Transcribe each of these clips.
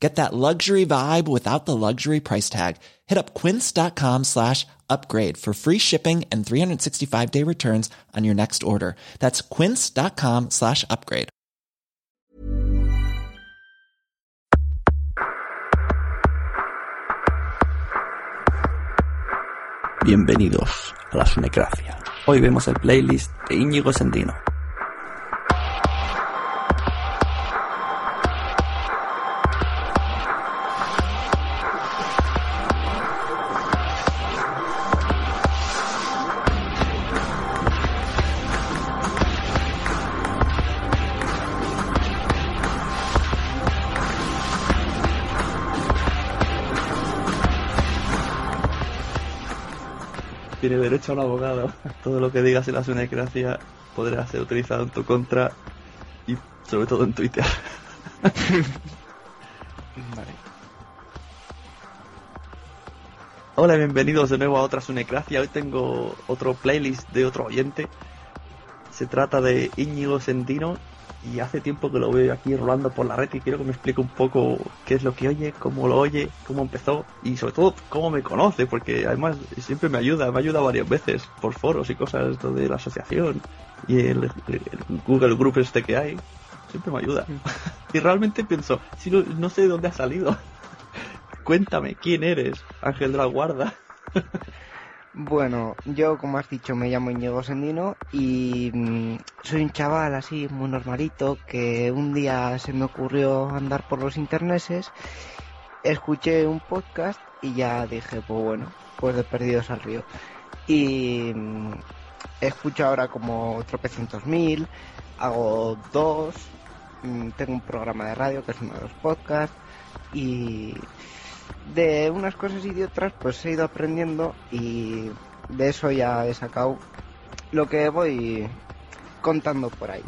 Get that luxury vibe without the luxury price tag. Hit up quince.com slash upgrade for free shipping and 365 day returns on your next order. That's quince.com slash upgrade. Bienvenidos a la Sunecracia. Hoy vemos el playlist de Íñigo Sendino. Tiene derecho a un abogado. Todo lo que digas en la Sunecracia podrá ser utilizado en tu contra y sobre todo en Twitter. Vale. Hola, bienvenidos de nuevo a otra Sunecracia. Hoy tengo otro playlist de otro oyente. Se trata de Íñigo Sendino y hace tiempo que lo veo aquí rolando por la red y quiero que me explique un poco qué es lo que oye, cómo lo oye, cómo empezó y sobre todo cómo me conoce, porque además siempre me ayuda, me ayuda varias veces por foros y cosas de la asociación y el, el Google Group este que hay, siempre me ayuda. y realmente pienso, si no, no sé de dónde ha salido, cuéntame quién eres, Ángel de la Guarda. Bueno, yo como has dicho me llamo Íñigo Sendino y mm, soy un chaval así muy normalito que un día se me ocurrió andar por los interneses, escuché un podcast y ya dije, pues bueno, pues de perdidos al río. Y mm, escucho ahora como tropecientos mil, hago dos, mm, tengo un programa de radio que es uno de los podcasts y de unas cosas y de otras pues he ido aprendiendo y de eso ya he sacado lo que voy contando por ahí.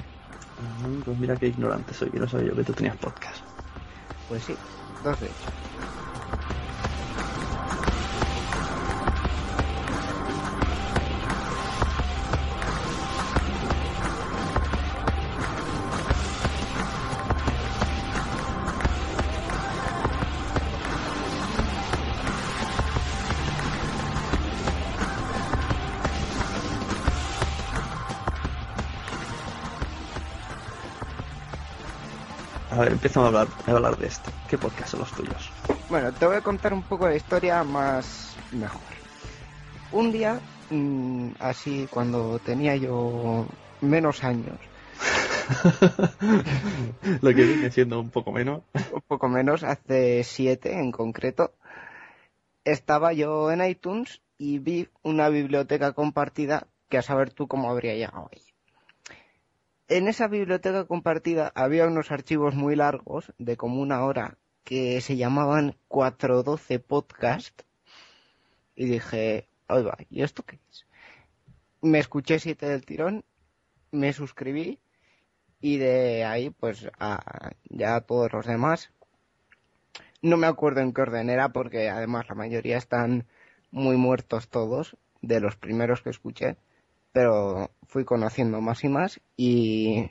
Ah, Pues mira qué ignorante soy, que no sabía yo que tú tenías podcast. Pues sí, dos de hecho. Empezamos a hablar, a hablar de esto. ¿Qué podcast son los tuyos? Bueno, te voy a contar un poco la historia más mejor. Un día, mm, así cuando tenía yo menos años. Lo que viene siendo un poco menos. Un poco menos, hace siete en concreto. Estaba yo en iTunes y vi una biblioteca compartida que a saber tú cómo habría llegado ahí. En esa biblioteca compartida había unos archivos muy largos, de como una hora, que se llamaban 412 Podcast. Y dije, oiga, ¿y esto qué es? Me escuché siete del tirón, me suscribí y de ahí pues a, ya todos los demás. No me acuerdo en qué orden era porque además la mayoría están muy muertos todos de los primeros que escuché, pero fui conociendo más y más y,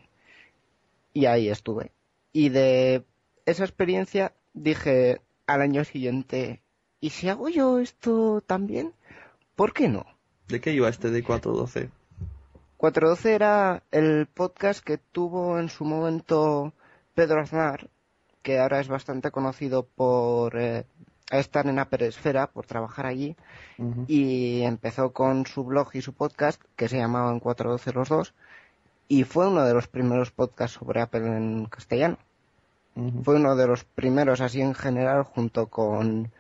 y ahí estuve. Y de esa experiencia dije al año siguiente, ¿y si hago yo esto también? ¿Por qué no? ¿De qué iba este de 412? 412 era el podcast que tuvo en su momento Pedro Aznar, que ahora es bastante conocido por eh, estar en Apple Esfera, por trabajar allí, y empezó con su blog y su podcast, que se llamaban 412 los dos, y fue uno de los primeros podcasts sobre Apple en castellano. Fue uno de los primeros así en general, junto con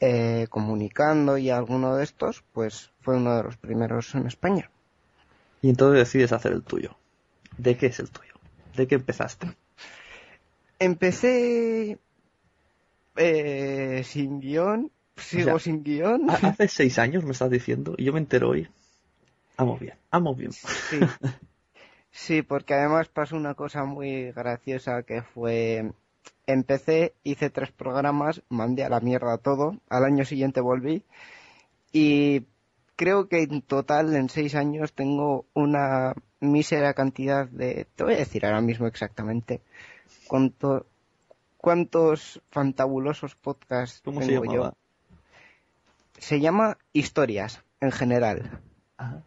eh, Comunicando y alguno de estos, pues fue uno de los primeros en España. Y entonces decides hacer el tuyo. ¿De qué es el tuyo? ¿De qué empezaste? Empecé eh, sin guion, sigo sea, sin guion. Ha- Hace seis años me estás diciendo y yo me entero hoy. Amo bien, amo bien. Sí. Sí, porque además pasó una cosa muy graciosa que fue empecé, hice tres programas, mandé a la mierda todo, al año siguiente volví y creo que en total en seis años tengo una mísera cantidad de, te voy a decir ahora mismo exactamente cuánto, cuántos fantabulosos podcasts ¿Cómo se tengo llamaba? yo. Se llama Historias en general. Ah.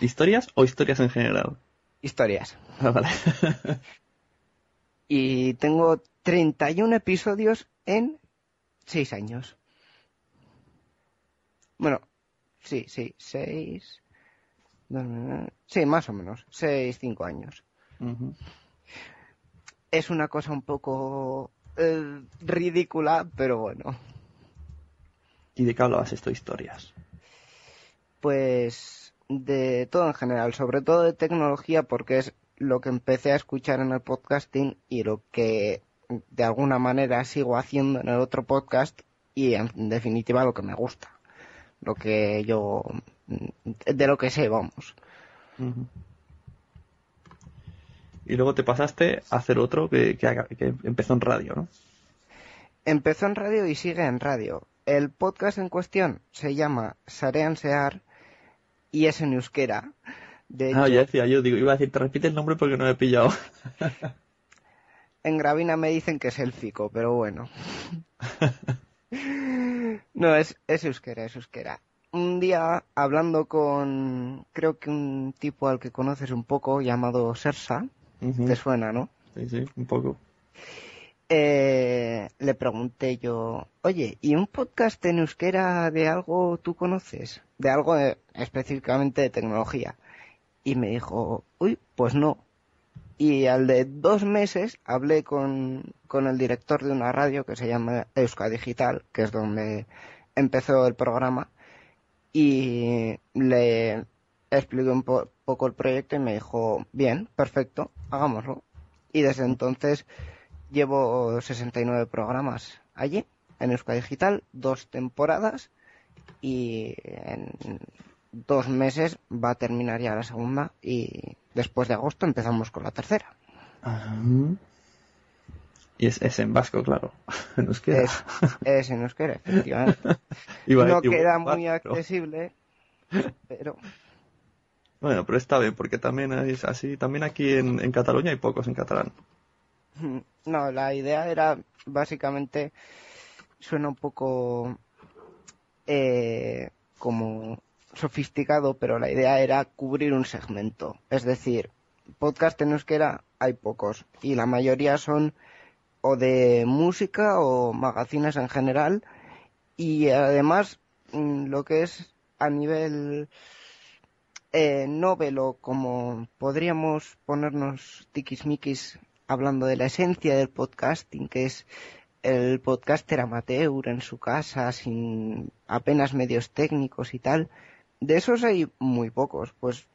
¿Historias o historias en general? Historias. Ah, vale. Y tengo 31 episodios en 6 años. Bueno, sí, sí, 6. Sí, más o menos. 6, 5 años. Ujú. Es una cosa un poco eh, ridícula, pero bueno. ¿Y de qué hablabas esto, historias? Pues de todo en general, sobre todo de tecnología, porque es lo que empecé a escuchar en el podcasting y lo que de alguna manera sigo haciendo en el otro podcast y en definitiva lo que me gusta. Lo que yo, de lo que sé, vamos. Y luego te pasaste a hacer otro que, que empezó en radio, ¿no? Empezó en radio y sigue en radio. El podcast en cuestión se llama Sarean Sear y es en euskera. De Ah, ya decía yo, digo, iba a decir, te repite el nombre porque no me he pillado. En Gravina me dicen que es élfico, pero bueno. No, es, es euskera, es euskera. Un día, hablando con, creo que un tipo al que conoces un poco, llamado Sersa, Te suena, ¿no? Sí, sí, un poco. Eh, le pregunté yo, oye, ¿y un podcast en euskera de algo tú conoces? De algo específicamente de tecnología. Y me dijo, uy, pues no. Y al de dos meses hablé con, con el director de una radio que se llama Euska Digital, que es donde empezó el programa, y le expliqué un po- poco el proyecto y me dijo, bien, perfecto, hagámoslo. Y desde entonces llevo 69 programas allí, en Euska Digital, dos temporadas, y en dos meses va a terminar ya la segunda, y después de agosto empezamos con la tercera. Ajá. Y es, es en vasco, claro. En euskera. Es, es en euskera, efectivamente. No queda muy accesible, pero Bueno, pero está bien, porque también es así. También aquí en, en Cataluña hay pocos en catalán. no, la idea era básicamente, suena un poco eh, como sofisticado, pero la idea era cubrir un segmento. Es decir, podcast en euskera hay pocos y la mayoría son o de música o magazines en general y además mm, lo que es a nivel eh, novelo como podríamos ponernos tiquismiquis hablando de la esencia del podcasting, que es el podcaster amateur en su casa, sin apenas medios técnicos y tal, de esos hay muy pocos. Pues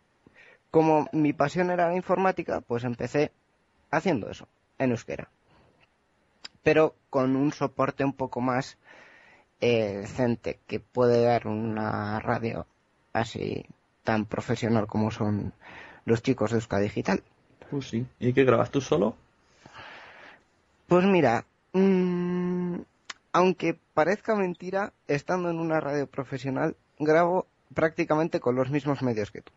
como mi pasión era la informática, pues empecé haciendo eso, en euskera. Pero con un soporte un poco más eh, decente que puede dar una radio así tan profesional como son los chicos de Euska Digital. Pues sí. ¿Y qué grabas tú solo? Pues mira, mmm, aunque parezca mentira, estando en una radio profesional, grabo prácticamente con los mismos medios que tú.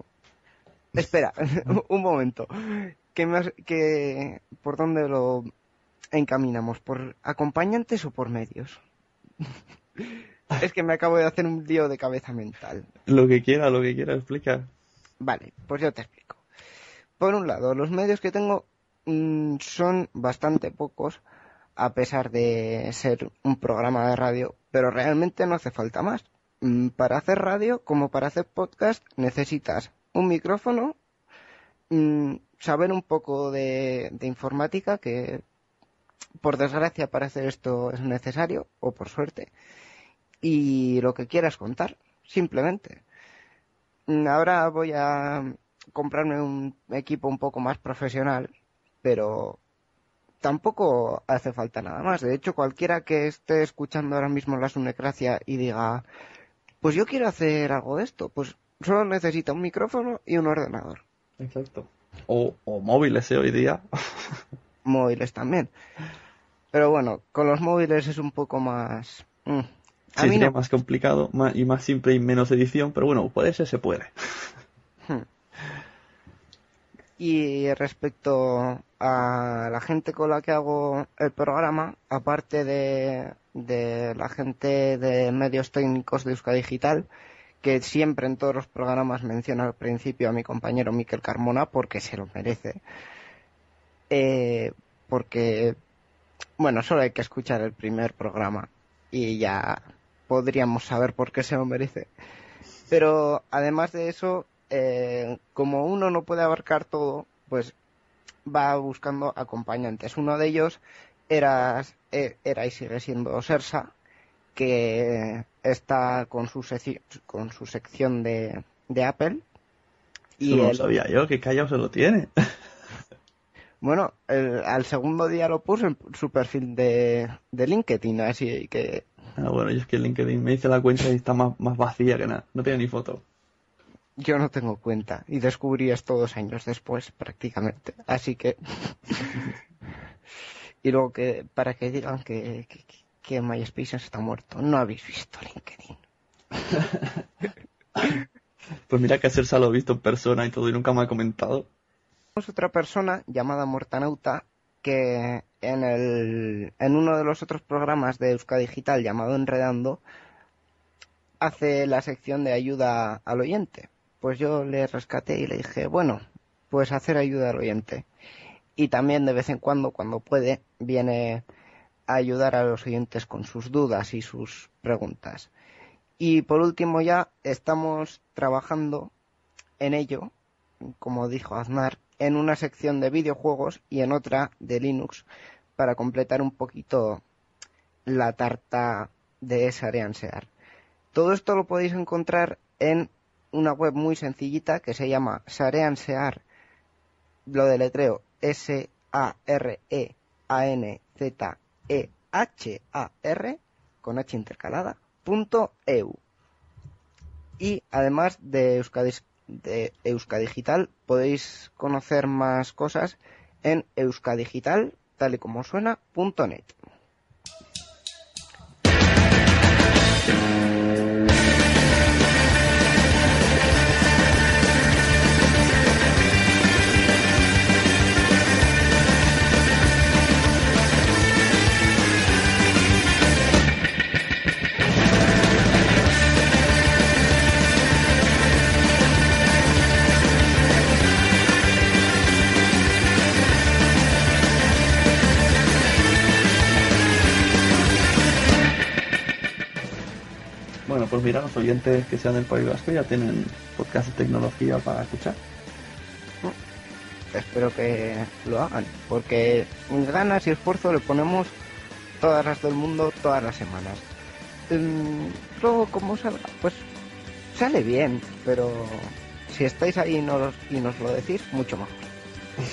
Espera, un momento. ¿Qué más, que, ¿Por dónde lo encaminamos? ¿Por acompañantes o por medios? es que me acabo de hacer un lío de cabeza mental. Lo que quiera, lo que quiera, explica. Vale, pues yo te explico. Por un lado, los medios que tengo mmm, son bastante pocos, a pesar de ser un programa de radio, pero realmente no hace falta más. Mm, para hacer radio, como para hacer podcast, necesitas un micrófono, mmm, saber un poco de, de informática, que por desgracia para hacer esto es necesario, o por suerte, y lo que quieras contar, simplemente. Mm, Ahora voy a comprarme un equipo un poco más profesional, pero tampoco hace falta nada más. De hecho, cualquiera que esté escuchando ahora mismo la Sunecracia y diga, pues yo quiero hacer algo de esto, pues solo necesita un micrófono y un ordenador. Exacto. O, o móviles, ¿eh? Hoy día. móviles también. Pero bueno, con los móviles es un poco más... mm, Sí, sería más complicado más, y más simple y menos edición, pero bueno, puede ser, se puede. Hmm. Y respecto a la gente con la que hago el programa, aparte de, de la gente de medios técnicos de Euska Digital, que siempre en todos los programas menciona al principio a mi compañero Miquel Carmona porque se lo merece. Eh, porque, bueno, solo hay que escuchar el primer programa y ya podríamos saber por qué se lo merece. Pero además de eso, eh, como uno no puede abarcar todo, pues va buscando acompañantes. Uno de ellos era, eh, era y sigue siendo Sersa, que está con su, seci- con su sección de, de Apple. Eso no el- sabía yo, que callado se lo tiene. bueno, el- al segundo día lo puso en su perfil de, de LinkedIn, así que Ah, bueno, yo es que LinkedIn me hice la cuenta y está más, más vacía que nada. No tiene ni foto. yo no tengo cuenta y descubrí esto dos años después prácticamente. Así que... y luego que para que digan que, que, que MySpace está muerto. No habéis visto LinkedIn. Pues mira que Cersa lo he visto en persona y todo y nunca me ha comentado. Otra persona llamada Mortanauta que en, el, en uno de los otros programas de Euska Digital llamado Enredando hace la sección de ayuda al oyente. Pues yo le rescaté y le dije, bueno, pues hacer ayuda al oyente. Y también de vez en cuando, cuando puede, viene a ayudar a los oyentes con sus dudas y sus preguntas. Y por último ya estamos trabajando en ello, como dijo Aznar, en una sección de videojuegos y en otra de Linux para completar un poquito la tarta de Sareansear. Todo esto lo podéis encontrar en una web muy sencillita que se llama Sareansear, lo deletreo S-A-R-E-A-N-Z-E-H-A-R con H intercalada, punto EU. Y además de Euskadis de Euskadigital podéis conocer más cosas en euskadigital, tal y como suena, punto net. Pues mira, los oyentes que sean del País Vasco ya tienen podcast de tecnología para escuchar. Espero que lo hagan, porque ganas y esfuerzo le ponemos todas las del mundo todas las semanas. Mm, luego, como salga, pues sale bien, pero si estáis ahí y nos, y nos lo decís, mucho mejor.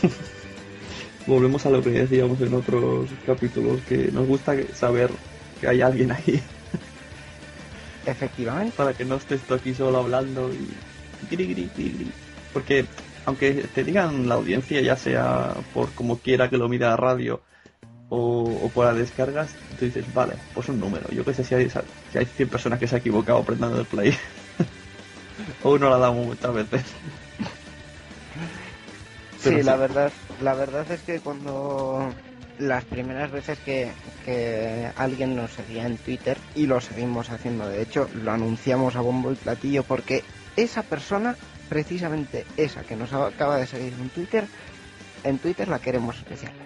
Volvemos a lo que decíamos en otros capítulos, que nos gusta saber que hay alguien ahí. Efectivamente. Para que no estés tú aquí solo hablando y... Gri, gri. Porque aunque te digan la audiencia, ya sea por como quiera que lo mire a radio o, o por las descargas, tú dices, vale, pues un número. Yo que sé si hay, si hay 100 personas que se han equivocado apretando el play. o uno la damos muchas veces. sí, la verdad, la verdad es que cuando las primeras veces que, alguien nos seguía en Twitter y lo seguimos haciendo, de hecho, lo anunciamos a bombo y platillo porque esa persona, precisamente esa que nos acaba de seguir en Twitter, en Twitter la queremos especialmente.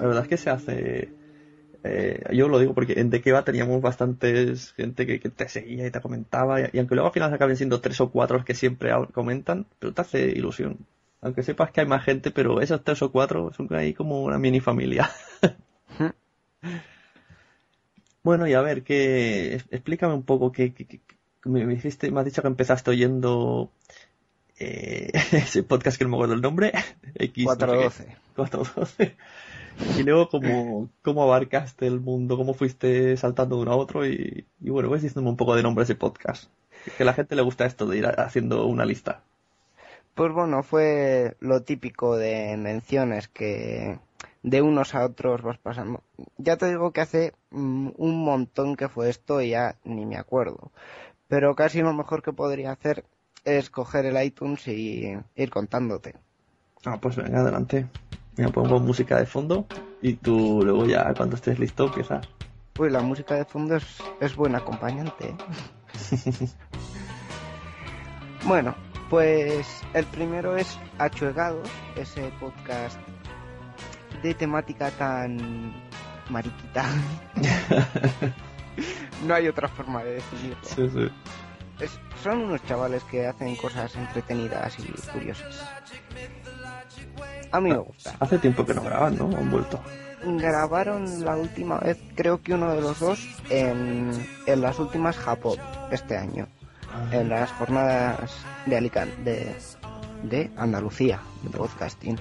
La verdad es que se hace. Eh, yo lo digo porque en De Va teníamos bastantes gente que, que te seguía y te comentaba, y, y, aunque luego al final acaben siendo tres o cuatro los que siempre comentan, pero te hace ilusión. Aunque sepas que hay más gente, pero esos tres o cuatro son ahí como una mini familia. bueno, y a ver, que explícame un poco que, me, dijiste, me has dicho que empezaste oyendo eh, ese podcast que no me acuerdo el nombre. X, 412. No 412. Y luego cómo, cómo abarcaste el mundo, cómo fuiste saltando de uno a otro y, y bueno, pues diciéndome un poco de nombre ese podcast. Que a la gente le gusta esto de ir haciendo una lista. Pues bueno, fue lo típico de menciones que de unos a otros vas pasando. Ya te digo que hace mm, un montón que fue esto y ya ni me acuerdo. Pero casi lo mejor que podría hacer es coger el iTunes y ir contándote. Ah, pues venga, adelante. Me pongo música de fondo y tú luego ya cuando estés listo empiezas. Pues la música de fondo es, es buen acompañante. ¿eh? bueno, pues el primero es Achuegados, ese podcast de temática tan mariquita. no hay otra forma de definirlo. Sí, sí. Es, son unos chavales que hacen cosas entretenidas y curiosas. A mí me gusta. Hace tiempo que no graban, ¿no? Han vuelto. Grabaron la última vez, creo que uno de los dos, en, en las últimas Japón este año. Ah. En las jornadas de Alicante, de, de Andalucía, de podcasting.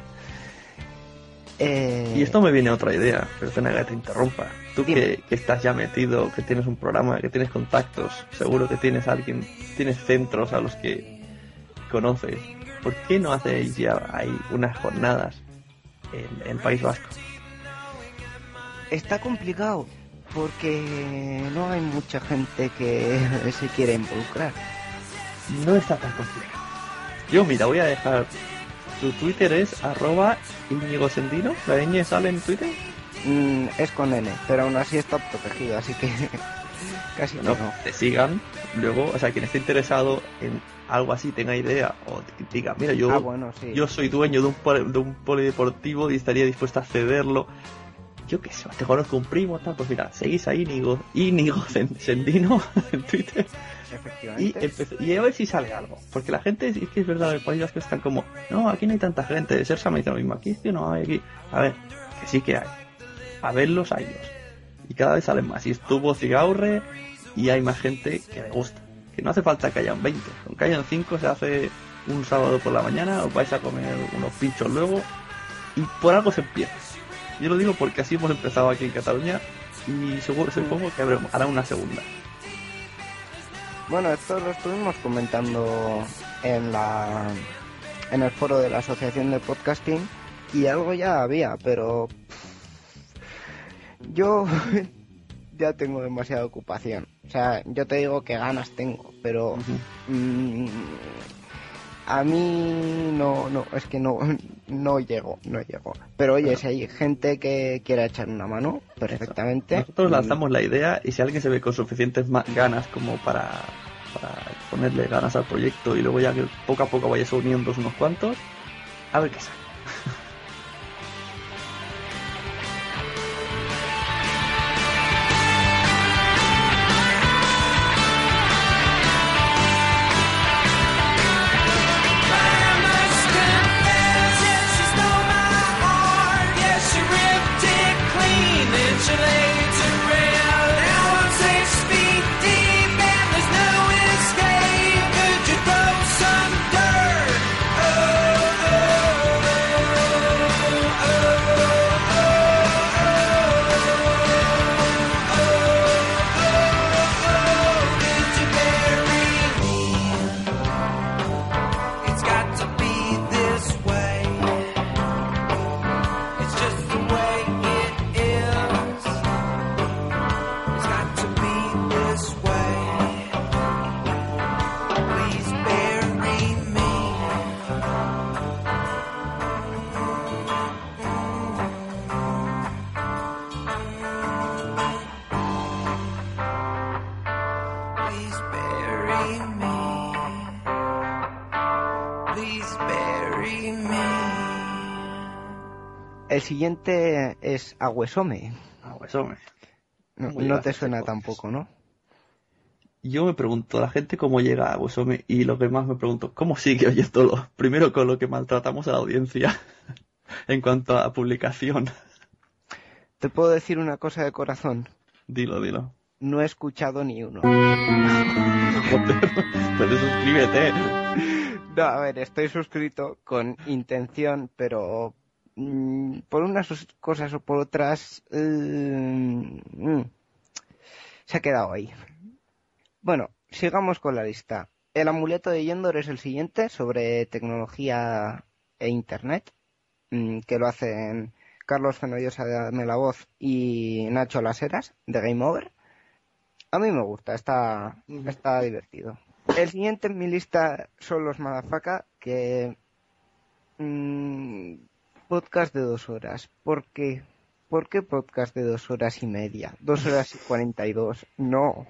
Eh... Y esto me viene otra idea, perdona que te interrumpa. Tú que, que, estás ya metido, que tienes un programa, que tienes contactos, seguro que tienes alguien, tienes centros a los que conoces. ¿Por qué no hacéis ya ahí unas jornadas en País Vasco? Está complicado porque no hay mucha gente que se quiera involucrar. No está tan complicado. Yo mira, voy a dejar tu Twitter es arroba Íñigo Sendino. ¿La ñ sale en Twitter? Mm, es con N, pero aún así está protegido, así que casi no, no. Te sigan, luego, o sea, quien esté interesado en algo así, tenga idea, o diga, mira, yo, ah, bueno, sí. yo soy dueño de un, de un polideportivo y estaría dispuesto a cederlo. Yo qué sé, te conozco un primo, tal, pues mira, seguís a Íñigo, Íñigo Sendino en Twitter. Y, y, a ver si sale algo. Porque la gente, es que es verdad, el País Vasco están como, no, aquí no hay tanta gente. Sersa me dice lo mismo, aquí es que no hay aquí. A ver, que sí que hay. A verlos a ellos. Y cada vez salen más. Y estuvo Cigaurre y hay más gente que le gusta. Que no hace falta que hayan 20. Aunque hayan 5 se hace un sábado por la mañana, os vais a comer unos pinchos luego. Y por algo se empieza. Yo lo digo porque así hemos empezado aquí en Cataluña y seguro, supongo que hará una segunda. Bueno, esto lo estuvimos comentando en la en el foro de la Asociación de Podcasting y algo ya había, pero yo ya tengo demasiada ocupación. O sea, yo te digo que ganas tengo, pero uh -huh. mmm, a mí no, no, es que no, no llego, no llego. Pero oye, si hay gente que quiera echar una mano, perfectamente. Nosotros lanzamos la idea y si alguien se ve con suficientes ganas como para, para ponerle ganas al proyecto y luego ya que poco a poco vayas uniendo unos cuantos, a ver qué sale. El siguiente es Agüesome. Agüesome. No, no te suena tampoco, ¿no? Yo me pregunto, la gente cómo llega a Agüesome y lo que más me pregunto, ¿cómo sigue oyéndolo? Primero con lo que maltratamos a la audiencia en cuanto a publicación. Te puedo decir una cosa de corazón. Dilo, dilo. No he escuchado ni uno. Joder, pues suscríbete. No, a ver, estoy suscrito con intención, pero por unas cosas o por otras, eh, mm, se ha quedado ahí. Bueno, sigamos con la lista. El amuleto de Yendor es el siguiente sobre tecnología e internet, mm, que lo hacen Carlos Fenollosa de La Voz y Nacho Laseras de Game Over. A mí me gusta, está, está divertido. El siguiente en mi lista son los Madafaka, que podcast de dos horas. ¿Por qué? ¿Por qué podcast de dos horas y media? Dos horas y cuarenta y dos. No.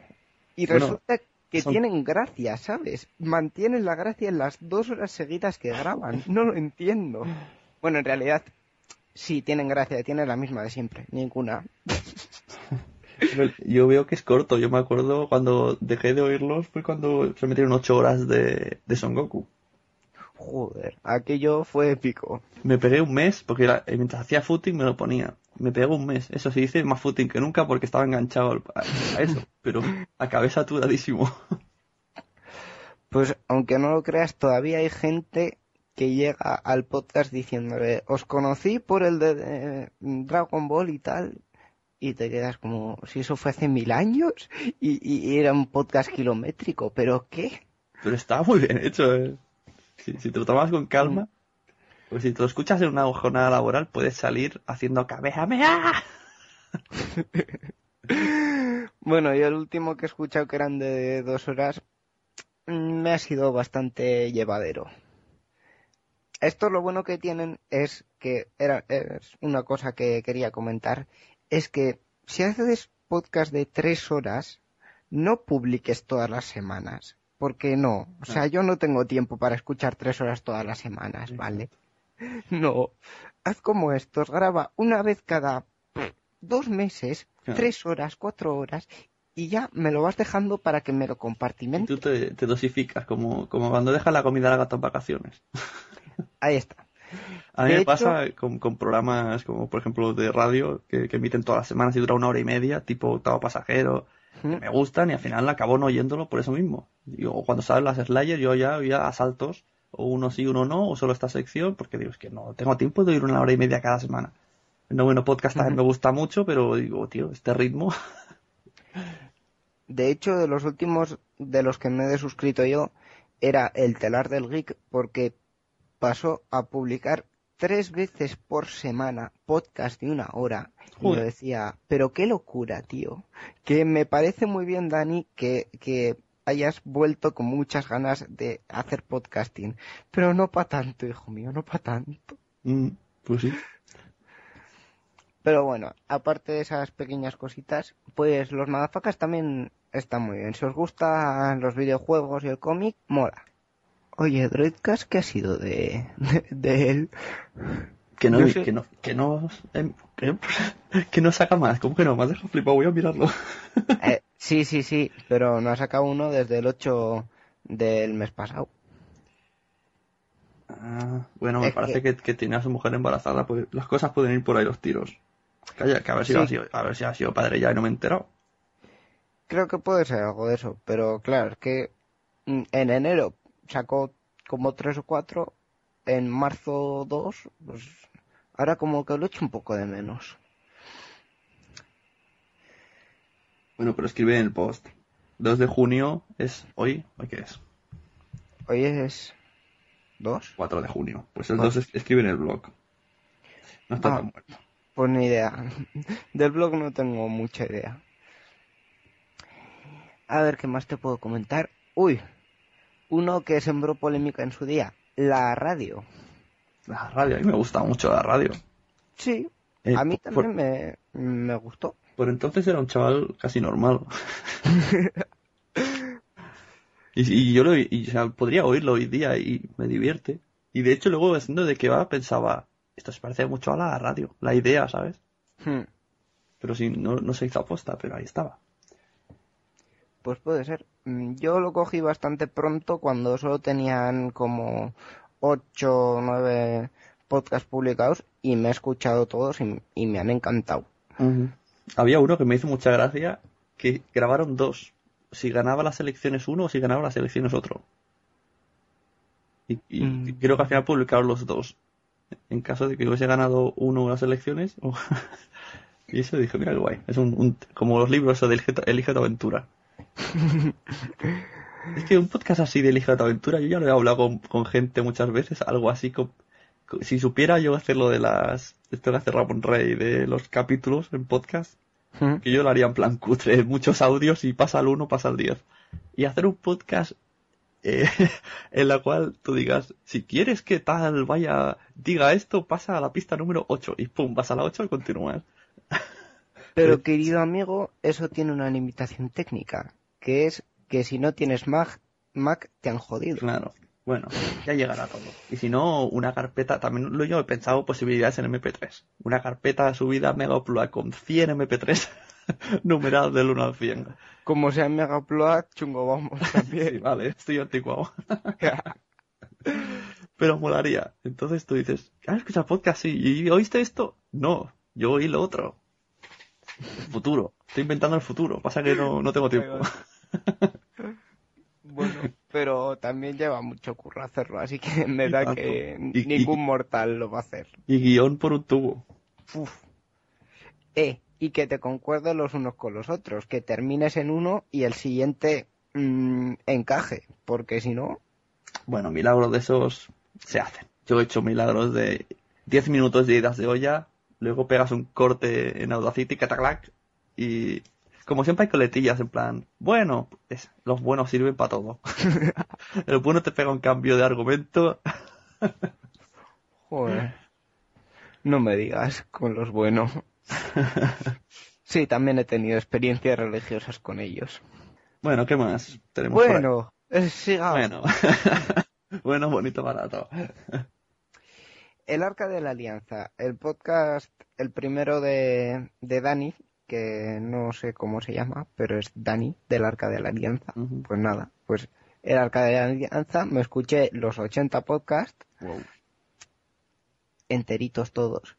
Y resulta que tienen gracia, ¿sabes? Mantienen la gracia en las dos horas seguidas que graban. No lo entiendo. Bueno, en realidad, sí, tienen gracia, tienen la misma de siempre. Ninguna. Yo veo que es corto. Yo me acuerdo cuando dejé de oírlos fue cuando se metieron ocho horas de, de Son Goku. Joder, aquello fue épico. Me pegué un mes, porque eh, mientras hacía footing me lo ponía. Me pegué un mes. Eso se dice más footing que nunca porque estaba enganchado a, eso. Pero acabé saturadísimo. Pues aunque no lo creas, todavía hay gente que llega al podcast diciéndole, os conocí por el de, Dragon Ball y tal, y te quedas como, si eso fue hace mil años y, y era un podcast kilométrico, pero ¿qué? Pero estaba muy bien hecho, eh. Si, te lo tomas con calma, pues si te lo escuchas en una jornada laboral, puedes salir haciendo mea bueno, y el último que he escuchado que eran de dos horas me ha sido bastante llevadero. Esto lo bueno que tienen es que era es una cosa que quería comentar es que si haces podcast de tres horas no publiques todas las semanas porque no, o sea, yo no tengo tiempo para escuchar tres horas todas las semanas, ¿vale? No, haz como estos, graba una vez cada dos meses, tres horas, cuatro horas, y ya me lo vas dejando para que me lo compartimente. tú te, dosificas, como, como cuando dejas la comida a la gato en vacaciones. Ahí está. A mí me pasa con, programas como, por ejemplo, de radio, que, que, emiten todas las semanas y dura una hora y media, tipo Octavo Pasajero, me gustan y al final acabo no oyéndolo por eso mismo. Digo, cuando salen las Slayer yo ya había asaltos, o uno sí, uno no, o solo esta sección, porque digo, es que no tengo tiempo de oír una hora y media cada semana. No, bueno, podcast también me gusta mucho, pero digo, tío, este ritmo. De hecho, de los últimos de los que me he suscrito yo, era el telar del geek, porque pasó a publicar tres veces por semana podcast de una hora. Y yo decía, pero qué locura, tío. Que me parece muy bien, Dani, que, que hayas vuelto con muchas ganas de hacer podcasting. Pero no para tanto, hijo mío, no para tanto. Mm, pues sí. Pero bueno, aparte de esas pequeñas cositas, pues los madafacas también están muy bien. Si os gustan los videojuegos y el cómic, mola. Oye, Droidcast, ¿qué ha sido de, de, de él? Que no, que no, que no, em, que, que no saca más. ¿Cómo que no? Me has dejado flipado, voy a mirarlo. Eh, sí, sí, sí, pero no ha sacado uno desde el 8 del mes pasado. Ah, bueno, me Es parece que... que tiene a su mujer embarazada, pues las cosas pueden ir por ahí los tiros. Calla, que a ver si Sí. ha sido, a ver si ha sido padre ya y no me he enterado. Creo que puede ser algo de eso, pero claro, es que mm, en enero sacó como tres o cuatro, en marzo dos, pues ahora como que lo echo un poco de menos. Bueno, pero escribe en el post. 2 de junio es hoy, ¿hoy qué es? Hoy es dos, 4 de junio. Pues el Ah. 2 es- escribe en el blog. No está Ah. tan muerto. pues ni idea. Del blog no tengo mucha idea. A ver qué más te puedo comentar. Uy, uno que sembró polémica en su día, la radio. La radio, a mí me gusta mucho la radio. Sí, Eh, a mí por- también me, me gustó. Por entonces era un chaval casi normal. y, y yo lo, y, o sea, podría oírlo hoy día y me divierte. Y de hecho luego haciendo de qué va pensaba, esto se parece mucho a la radio, la idea, ¿sabes? Hmm, Pero sí, no, no se hizo aposta, pero ahí estaba. Pues puede ser. Mm, Yo lo cogí bastante pronto cuando solo tenían como 8 o 9 podcasts publicados y me he escuchado todos y, y me han encantado. Había uno que me hizo mucha gracia, que grabaron dos. Si ganaba las elecciones uno o si ganaba las elecciones otro. Y, y Mm. creo que al final publicaron los dos. En caso de que hubiese ganado uno las elecciones. y eso dije, mira guay. Es un, un- como los libros de Elige tu aventura. Es que un podcast así de Elige tu aventura, yo ya lo he hablado con, con gente muchas veces, algo así como... Si supiera yo hacer lo de las... Esto que hace Ramón Rey, de los capítulos en podcast, Hmm. que yo lo haría en plan cutre, muchos audios y pasa al 1, pasa al 10. Y hacer un podcast eh, en la cual tú digas, si quieres que tal vaya, diga esto, pasa a la pista número 8 y pum, vas a la 8 y continúas. Pero querido amigo, eso tiene una limitación técnica, que es que si no tienes Mac, Mac te han jodido. Claro. Bueno, ya llegará todo. Y si no, una carpeta, también lo yo he pensado posibilidades en MP3. Una carpeta subida Mega Upload con 100 MP3 numerados del 1 al 100. Como sea Mega Upload, chungo vamos Sí, también. vale, estoy anticuado. Pero molaría. Entonces tú dices, ¿has escuchado podcast? Sí. ¿Y oíste esto? No, yo oí lo otro. Futuro. Estoy inventando el futuro. Pasa que no, no tengo tiempo. Bueno, pero también lleva mucho curro hacerlo, así que da tanto. que Y- y- ningún mortal lo va a hacer. Y guion por un tubo. Uf. Eh, y que te concuerden los unos con los otros, que termines en uno y el siguiente mm, encaje, porque si no, Bueno, milagros de esos se hacen. Yo he hecho milagros de 10 minutos de idas de olla, luego pegas un corte en Audacity, cataclac, y como siempre hay coletillas en plan, bueno, es- los buenos sirven para todo. El bueno te pega un cambio de argumento. joder, no me digas con los buenos. Sí, también he tenido experiencias religiosas con ellos. Bueno, ¿qué más? Tenemos? Bueno, eh, sigamos. Bueno. bueno, bonito, barato. El Arca de la Alianza, el podcast, el primero de, de Dani, que no sé cómo se llama, pero es Dani, del Arca de la Alianza. Pues nada, pues el Arca de la Alianza, me escuché los 80 podcasts, Wow. enteritos todos,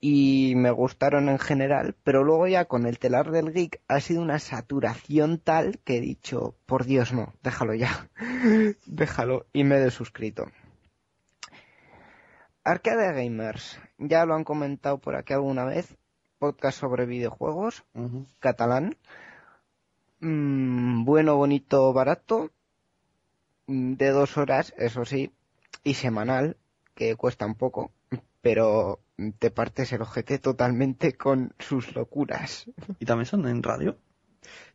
y me gustaron en general, pero luego ya con el telar del geek ha sido una saturación tal que he dicho, por Dios no, déjalo ya, déjalo, y me he desuscrito. Arcade Gamers, ya lo han comentado por aquí alguna vez, podcast sobre videojuegos, catalán, Mm, bueno, bonito, barato, Mm, de dos horas, eso sí, y semanal, que cuesta un poco, pero te partes el ojete totalmente con sus locuras. ¿Y también son en radio?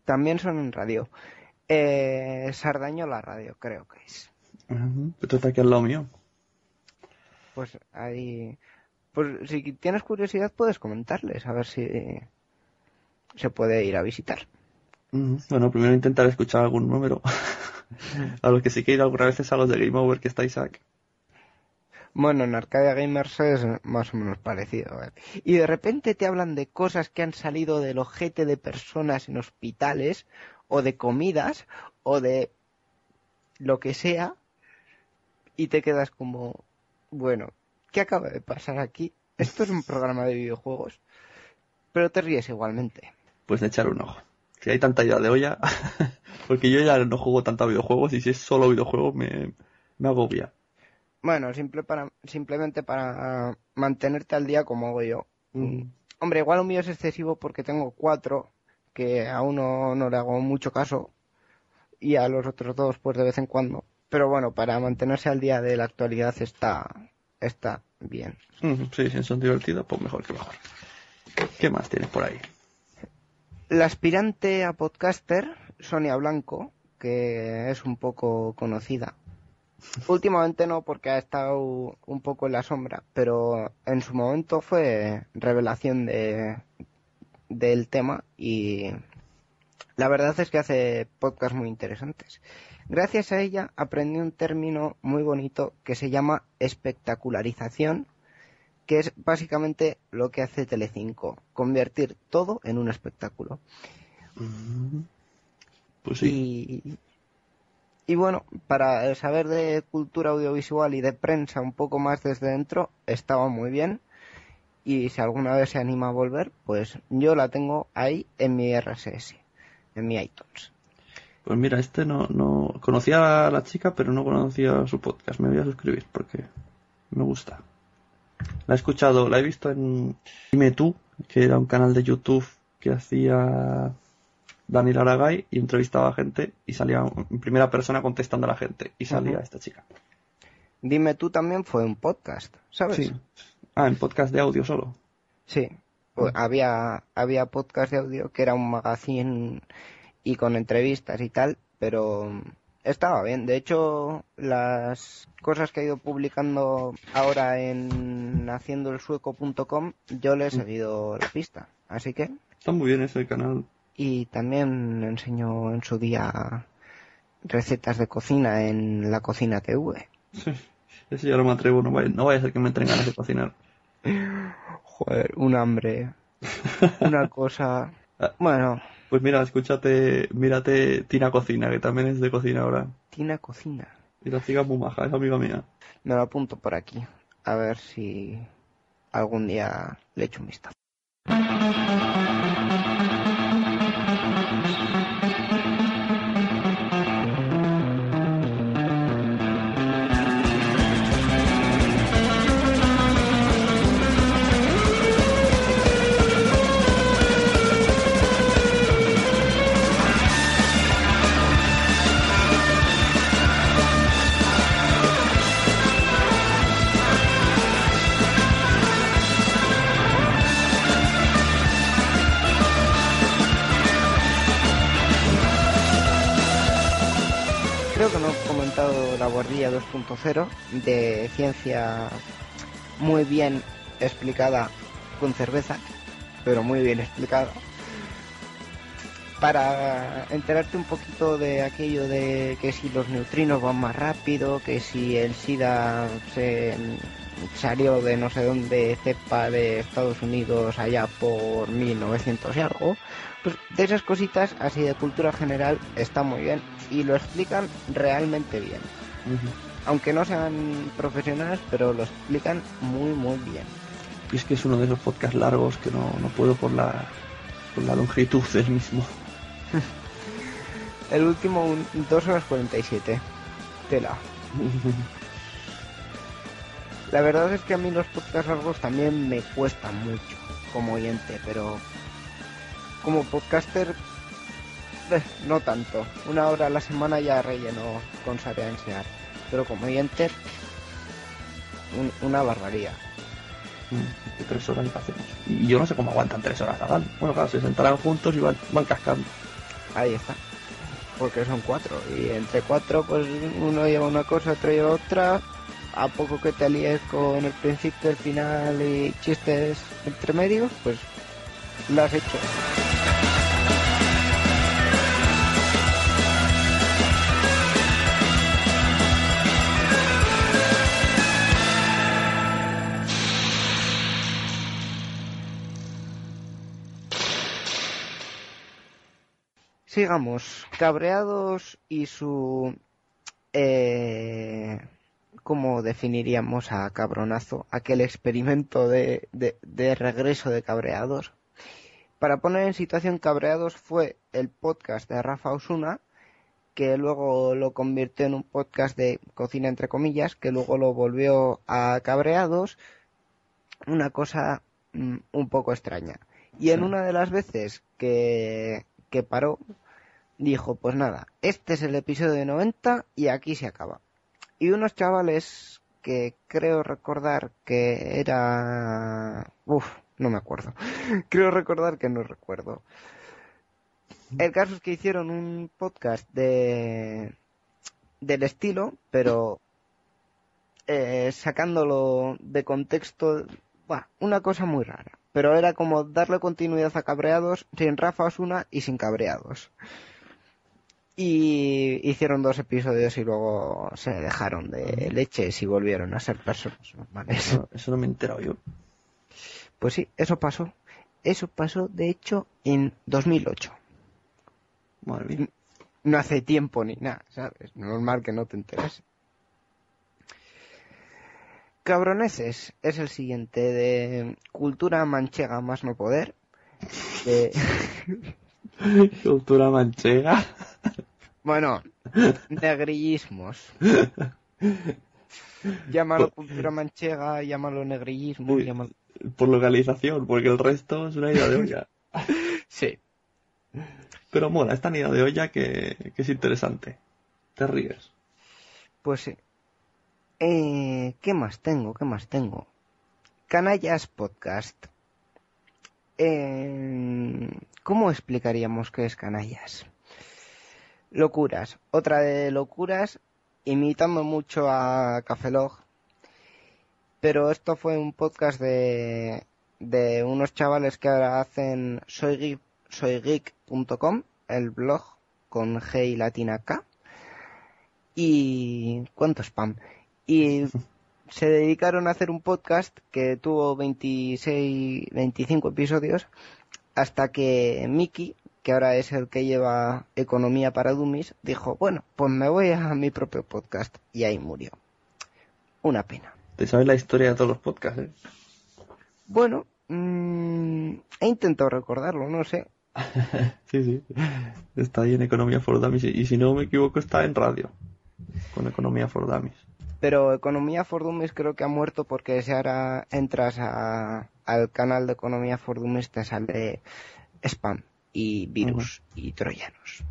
También son en radio. Eh, Sardañola Radio, creo que es. Esto está aquí al lado mío. Pues ahí. Pues si tienes curiosidad, puedes comentarles, a ver si se puede ir a visitar. Bueno, primero intentar escuchar algún número. a los que sí que he ido algunas veces a los de Game Over que está Isaac. Bueno, en Arcadia Gamers es más o menos parecido. ¿eh? Y de repente te hablan de cosas que han salido del ojete de personas en hospitales, o de comidas, o de lo que sea, y te quedas como, bueno, ¿qué acaba de pasar aquí? Esto es un programa de videojuegos, pero te ríes igualmente. Pues de echar un ojo. Si hay tanta idea de olla, porque yo ya no juego tanto a videojuegos y si es solo videojuegos me, me agobia. Bueno, simple para, simplemente para mantenerte al día como hago yo. Mm. Hombre, igual lo mío es excesivo porque tengo cuatro, que a uno no le hago mucho caso, y a los otros dos pues de vez en cuando. Pero bueno, para mantenerse al día de la actualidad está, está bien. Sí, si son divertidos, pues mejor que mejor. ¿Qué más tienes por ahí? La aspirante a podcaster, Sonia Blanco, que es un poco conocida. Últimamente no, porque ha estado un poco en la sombra, pero en su momento fue revelación de, del tema y la verdad es que hace podcasts muy interesantes. Gracias a ella aprendí un término muy bonito que se llama espectacularización, que es básicamente lo que hace Telecinco, convertir todo en un espectáculo. Pues sí. Y, y bueno, para saber de cultura audiovisual y de prensa un poco más desde dentro, estaba muy bien. Y si alguna vez se anima a volver, pues yo la tengo ahí en mi RSS, en mi iTunes. Pues mira, este no, no conocía a la chica, pero no conocía su podcast. Me voy a suscribir porque me gusta. La he escuchado, la he visto en Dime tú, que era un canal de YouTube que hacía Daniel Aragay y entrevistaba a gente y salía en primera persona contestando a la gente y salía esta chica. Dime tú también fue un podcast, ¿sabes? Sí. Ah, en podcast de audio solo. Sí. O- Había, había podcast de audio que era un magazine y con entrevistas y tal, pero estaba bien. De hecho, las cosas que ha ido publicando ahora en haciendoelsueco.com, yo le he seguido la pista. Así que, Está muy bien ese canal. y también enseñó en su día recetas de cocina en la cocina TV. Ese ya no me atrevo, no vaya, no vaya a ser que me entren ganas de cocinar. Joder, un hambre. Una cosa. Bueno, Pues mira, escúchate, mírate Tina Cocina, que también es de cocina ahora. Tina Cocina. Y la chica es muy maja, es amiga mía. Me lo apunto por aquí. A ver si algún día le echo un vistazo. 2.0 de ciencia muy bien explicada con cerveza, pero muy bien explicada. Para enterarte un poquito de aquello de que si los neutrinos van más rápido, que si el SIDA se salió de no sé dónde, cepa de Estados Unidos allá por 1900 y algo, pues de esas cositas así de cultura general está muy bien y lo explican realmente bien. Aunque no sean profesionales, pero lo explican muy muy bien. Y es que es uno de esos podcasts largos que no, no puedo por la, por la longitud del mismo. El último, un, 2 horas 47. Tela. La verdad es que a mí los podcasts largos también me cuestan mucho como oyente, pero como podcaster eh, no tanto. Una hora a la semana ya relleno con Saber enseñar, pero como oyente un- una barbaridad. De tres horas y hacemos. Y yo no sé cómo aguantan tres horas hagan. Bueno, claro, se sentarán juntos y van, van cascando. Ahí está. porque son cuatro. Y entre cuatro, pues uno lleva una cosa, otro lleva otra. A poco que te líes con el principio, el final y chistes entre medios, pues lo has hecho. Sigamos. Cabreados y su... Eh, ¿Cómo definiríamos a Cabronazo? Aquel experimento de, de, de regreso de Cabreados. Para poner en situación Cabreados fue el podcast de Rafa Osuna, que luego lo convirtió en un podcast de cocina entre comillas, que luego lo volvió a Cabreados. Una cosa mm, un poco extraña. Y en una de las veces que, que paró, dijo, pues nada, este es el episodio de 90 y aquí se acaba. Y unos chavales que creo recordar que era... Uf, no me acuerdo. creo recordar que no recuerdo. El caso es que hicieron un podcast de del estilo, pero eh, sacándolo de contexto, una cosa muy rara. Pero era como darle continuidad a cabreados sin Rafa Osuna y sin cabreados. Y hicieron dos episodios y luego se dejaron de leches y volvieron a ser personas normales. Eso, eso no me he enterado yo. Pues sí, eso pasó. Eso pasó, de hecho, en 2008. Madre mía. No hace tiempo ni nada, ¿sabes? Normal que no te enteres. Cabroneses es el siguiente de cultura manchega más no poder. De... Cultura manchega. Bueno, negrillismos. Llámalo cultura manchega, llámalo negrillismo, llámalo... Por localización, porque el resto es una idea de olla. Sí. Pero mola, esta idea de olla que, que es interesante. Te ríes. Pues sí. Eh, ¿Qué más tengo? ¿Qué más tengo? Canallas Podcast. Eh, ¿Cómo explicaríamos qué es Canallas? Locuras. Otra de locuras, imitando mucho a Cafelog. Pero esto fue un podcast de, de unos chavales que ahora hacen soygeek- soygeek.com, el blog con G y latina K. Y... ¿Cuánto spam? Y se dedicaron a hacer un podcast que tuvo 26, 25 episodios hasta que Miki, que ahora es el que lleva Economía para Dummies, dijo, bueno, pues me voy a mi propio podcast y ahí murió. Una pena. Te sabes la historia de todos los podcasts, ¿eh? Bueno, mm, he intentado recordarlo, no sé. sí, sí. Está ahí en Economía for Dummies. Y si no me equivoco, está en radio. Con Economía for Dummies. Pero Economía for Dummies creo que ha muerto porque si ahora entras a- al canal de Economía for Dummies te sale spam y virus y troyanos.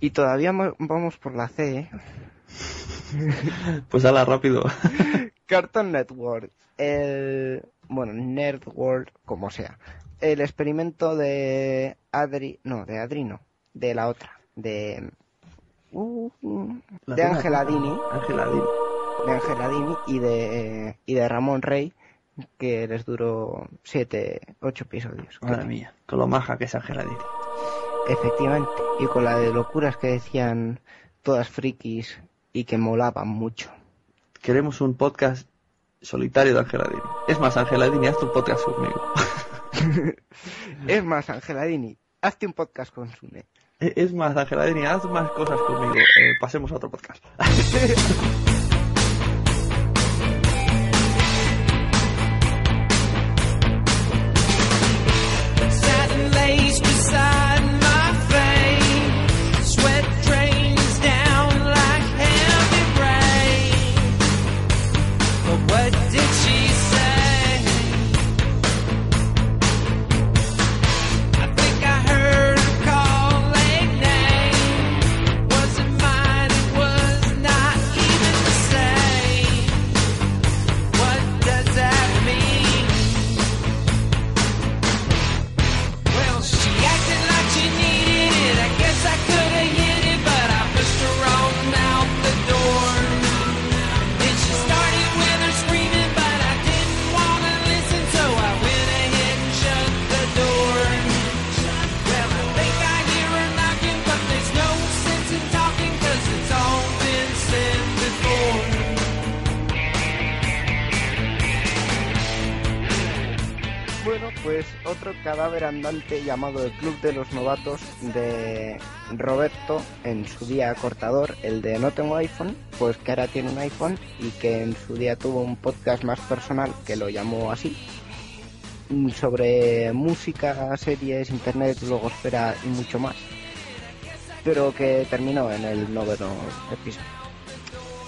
Y todavía mo- vamos por la C, ¿eh? Pues hala, rápido. Cartoon Network, el... bueno, Nerd World, como sea. El experimento de Adri, no, de Adri no, de la otra, de... uh, de Angela Dini. Angela Dini. De Angela Dini y de, y de Ramón Rey, que les duró siete, ocho episodios. Madre mía. Con lo maja que es Angela Dini. Efectivamente. Y con la de locuras que decían todas frikis y que molaban mucho. Queremos un podcast solitario de Angela Dini. Es más, Angela Dini, haz tu podcast conmigo. Es más, Angela Dini, hazte un podcast con Sune. Es más, Angela Dini, haz más cosas conmigo. Eh, pasemos a otro podcast. llamado el Club de los Novatos de Roberto, en su día cortador, el de No tengo iPhone, pues que ahora tiene un iPhone y que en su día tuvo un podcast más personal que lo llamó así, mm, sobre música, series, internet, blogosfera y mucho más, pero que terminó en el noveno episodio.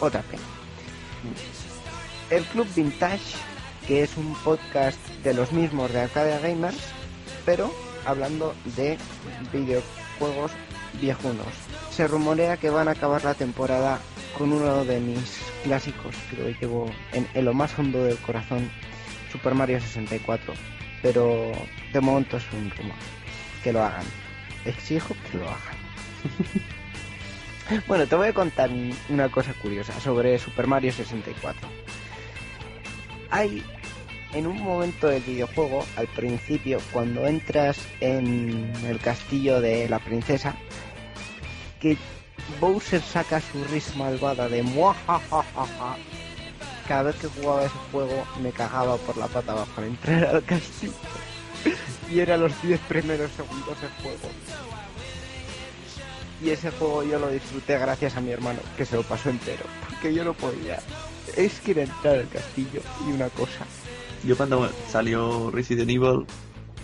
Otra pena. El Club Vintage, que es un podcast de los mismos de Arcadia Gamers, pero hablando de videojuegos viejunos. Se rumorea que van a acabar la temporada con uno de mis clásicos, que lo llevo en, en lo más hondo del corazón, Super Mario 64. Pero de momento es un rumor. Que lo hagan. Exijo que lo hagan. bueno, te voy a contar una cosa curiosa sobre Super Mario 64 hay en un momento del videojuego, al principio, cuando entras en el castillo de la princesa, que Bowser saca su risa malvada de muajajajaja. Cada vez que jugaba ese juego me cagaba por la pata abajo al entrar al castillo. Y era los 10 primeros segundos del juego. Y ese juego yo lo disfruté gracias a mi hermano, que se lo pasó entero. Porque yo no podía. Es que era entrar al castillo y una cosa. Yo cuando salió Resident Evil,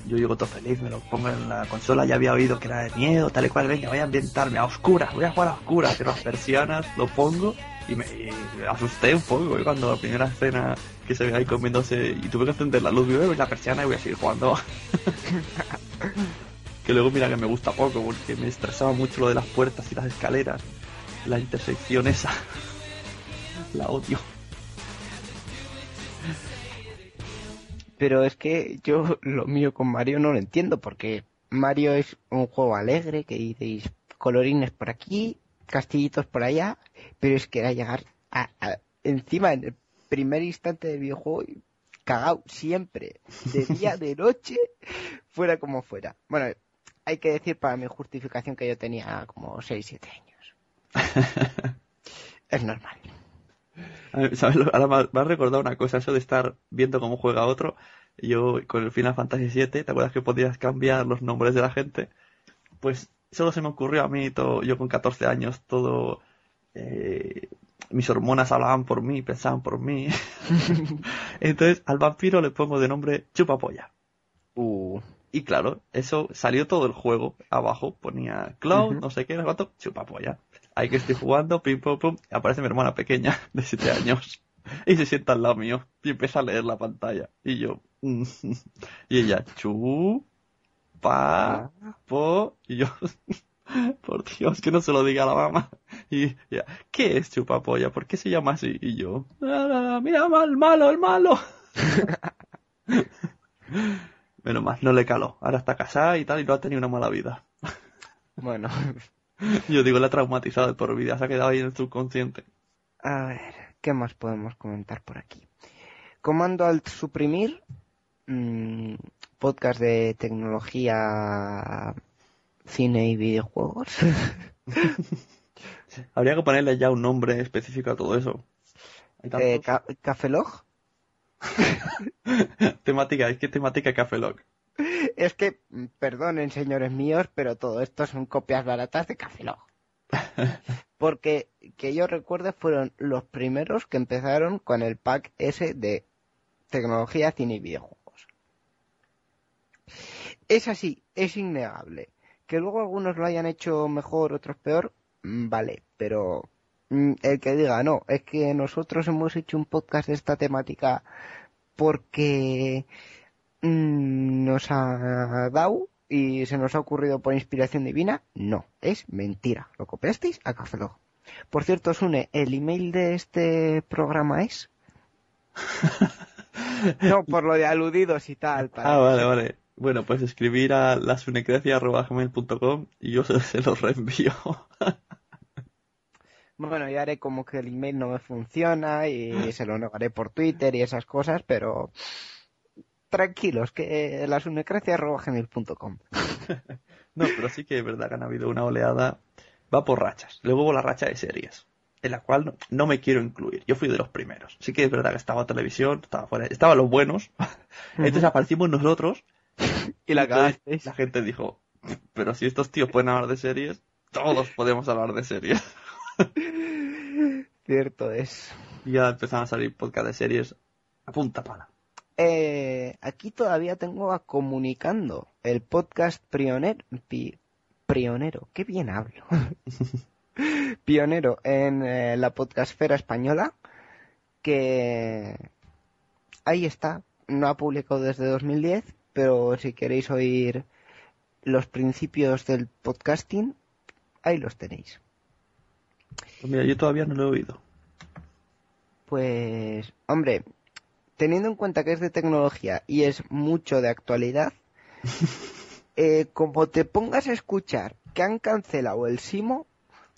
yo llego todo feliz, me lo pongo en la consola, ya había oído que era de miedo, tal y cual, venga, voy a ambientarme a oscuras, voy a jugar a oscuras, cierro las persianas, lo pongo y me, y me asusté un poco ¿eh? cuando la primera escena que se ve ahí comiéndose y tuve que encender la luz, voy a la persiana y voy a seguir jugando. que luego mira que me gusta poco porque me estresaba mucho lo de las puertas y las escaleras, la intersección esa. La odio. Pero es que yo lo mío con Mario no lo entiendo, porque Mario es un juego alegre, que diréis colorines por aquí, castillitos por allá, pero es que era llegar a, a- encima en el primer instante del videojuego y cagado siempre, de día, de noche, fuera como fuera. Bueno, hay que decir para mi justificación que yo tenía como 6, 7 años. es normal. Ver, ¿sabes? Ahora me ha- me ha recordado una cosa, eso de estar viendo cómo juega otro. Yo con el Final Fantasy VII, ¿te acuerdas que podías cambiar los nombres de la gente? Pues solo se me ocurrió a mí, todo, yo con 14 años, todo... eh, mis hormonas hablaban por mí, pensaban por mí. Entonces al vampiro le pongo de nombre Chupapolla. Uh, Y claro, eso salió todo el juego. Abajo ponía Cloud, no sé qué, cuánto, chupapolla. Ahí que estoy jugando, pim pum pum, y aparece mi hermana pequeña de 7 años. Y se sienta al lado mío y empieza a leer la pantalla. Y yo, mm, y ella, chu, pa, po, y yo, por Dios, que no se lo diga a la mamá. Y ella, ¿qué es chupapolla? ¿Por qué se llama así? Y yo, "Ah, mira, el malo, el malo. Menos mal, no le caló. Ahora está casada y tal, y no ha tenido una mala vida. bueno, Yo digo, la ha traumatizado de por vida, se ha quedado ahí en el subconsciente. A ver, ¿qué más podemos comentar por aquí? Comando al suprimir, mm, podcast de tecnología, cine y videojuegos. Habría que ponerle ya un nombre específico a todo eso. Eh, ca- Café Log. temática, es que temática Café Lock. Es que, mm, perdonen señores míos, pero todo esto son copias baratas de Café Log. Porque, que yo recuerde, fueron los primeros que empezaron con el pack ese de tecnología, cine y videojuegos. Es así, es innegable. Que luego algunos lo hayan hecho mejor, otros peor, mm, vale, pero mm, el que diga, no, es que nosotros hemos hecho un podcast de esta temática porque mm, nos ha dado y se nos ha ocurrido por inspiración divina, no, es mentira. Lo copiasteis a Café Lock. Por cierto, Sune, ¿el email de este programa es? no, por lo de aludidos y tal. para- Ah, vale, vale. Bueno, pues escribir a lasunecracia.gmail.com y yo se, se los reenvío. Bueno, ya haré como que el email no me funciona y se lo negaré por Twitter y esas cosas, pero tranquilos, que la sunecracia.gmail.com. No, pero sí que es verdad que han habido una oleada. Va por rachas. Luego hubo la racha de series, en la cual no, no me quiero incluir. Yo fui de los primeros. Sí que es verdad que estaba televisión, estaba fuera, estaban los buenos, Entonces aparecimos nosotros Y la la gente dijo, pero si estos tíos pueden hablar de series, todos podemos hablar de series. Cierto es. Y ya empezaron a salir podcast de series a punta pala. Eh, aquí todavía tengo a Comunicando, el podcast pionero. pionero, qué bien hablo. pionero en eh, la podcastfera española, que ahí está. No ha publicado desde 2010, pero si queréis oír los principios del podcasting, ahí los tenéis. Pues mira, yo todavía no lo he oído. Pues, hombre, teniendo en cuenta que es de tecnología y es mucho de actualidad, eh, como te pongas a escuchar que han cancelado el Simo,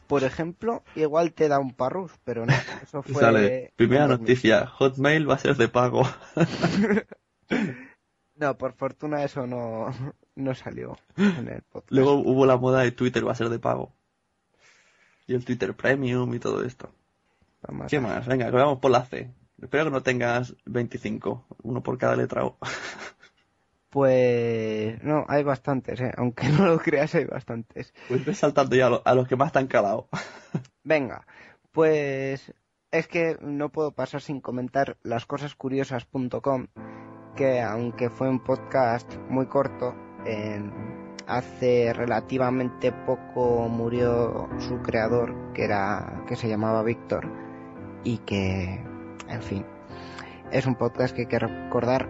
por ejemplo, igual te da un parrus, pero no, eso fue... sale, primera en 2000. noticia, Hotmail va a ser de pago. No, por fortuna eso no, no salió en el podcast. Luego hubo la moda de Twitter va a ser de pago. Y el Twitter Premium y todo esto. ¿Qué más? Venga, que vamos por la C. Espero que no tengas 25, uno por cada letra O. Pues no, hay bastantes, ¿eh? aunque no lo creas, hay bastantes. Pues saltando ya a, lo- a los que más te han calado. Venga, pues es que no puedo pasar sin comentar lascosascuriosas.com, que aunque fue un podcast muy corto, hace relativamente poco murió su creador, que era que se llamaba Víctor, y que, en fin, es un podcast que hay que recordar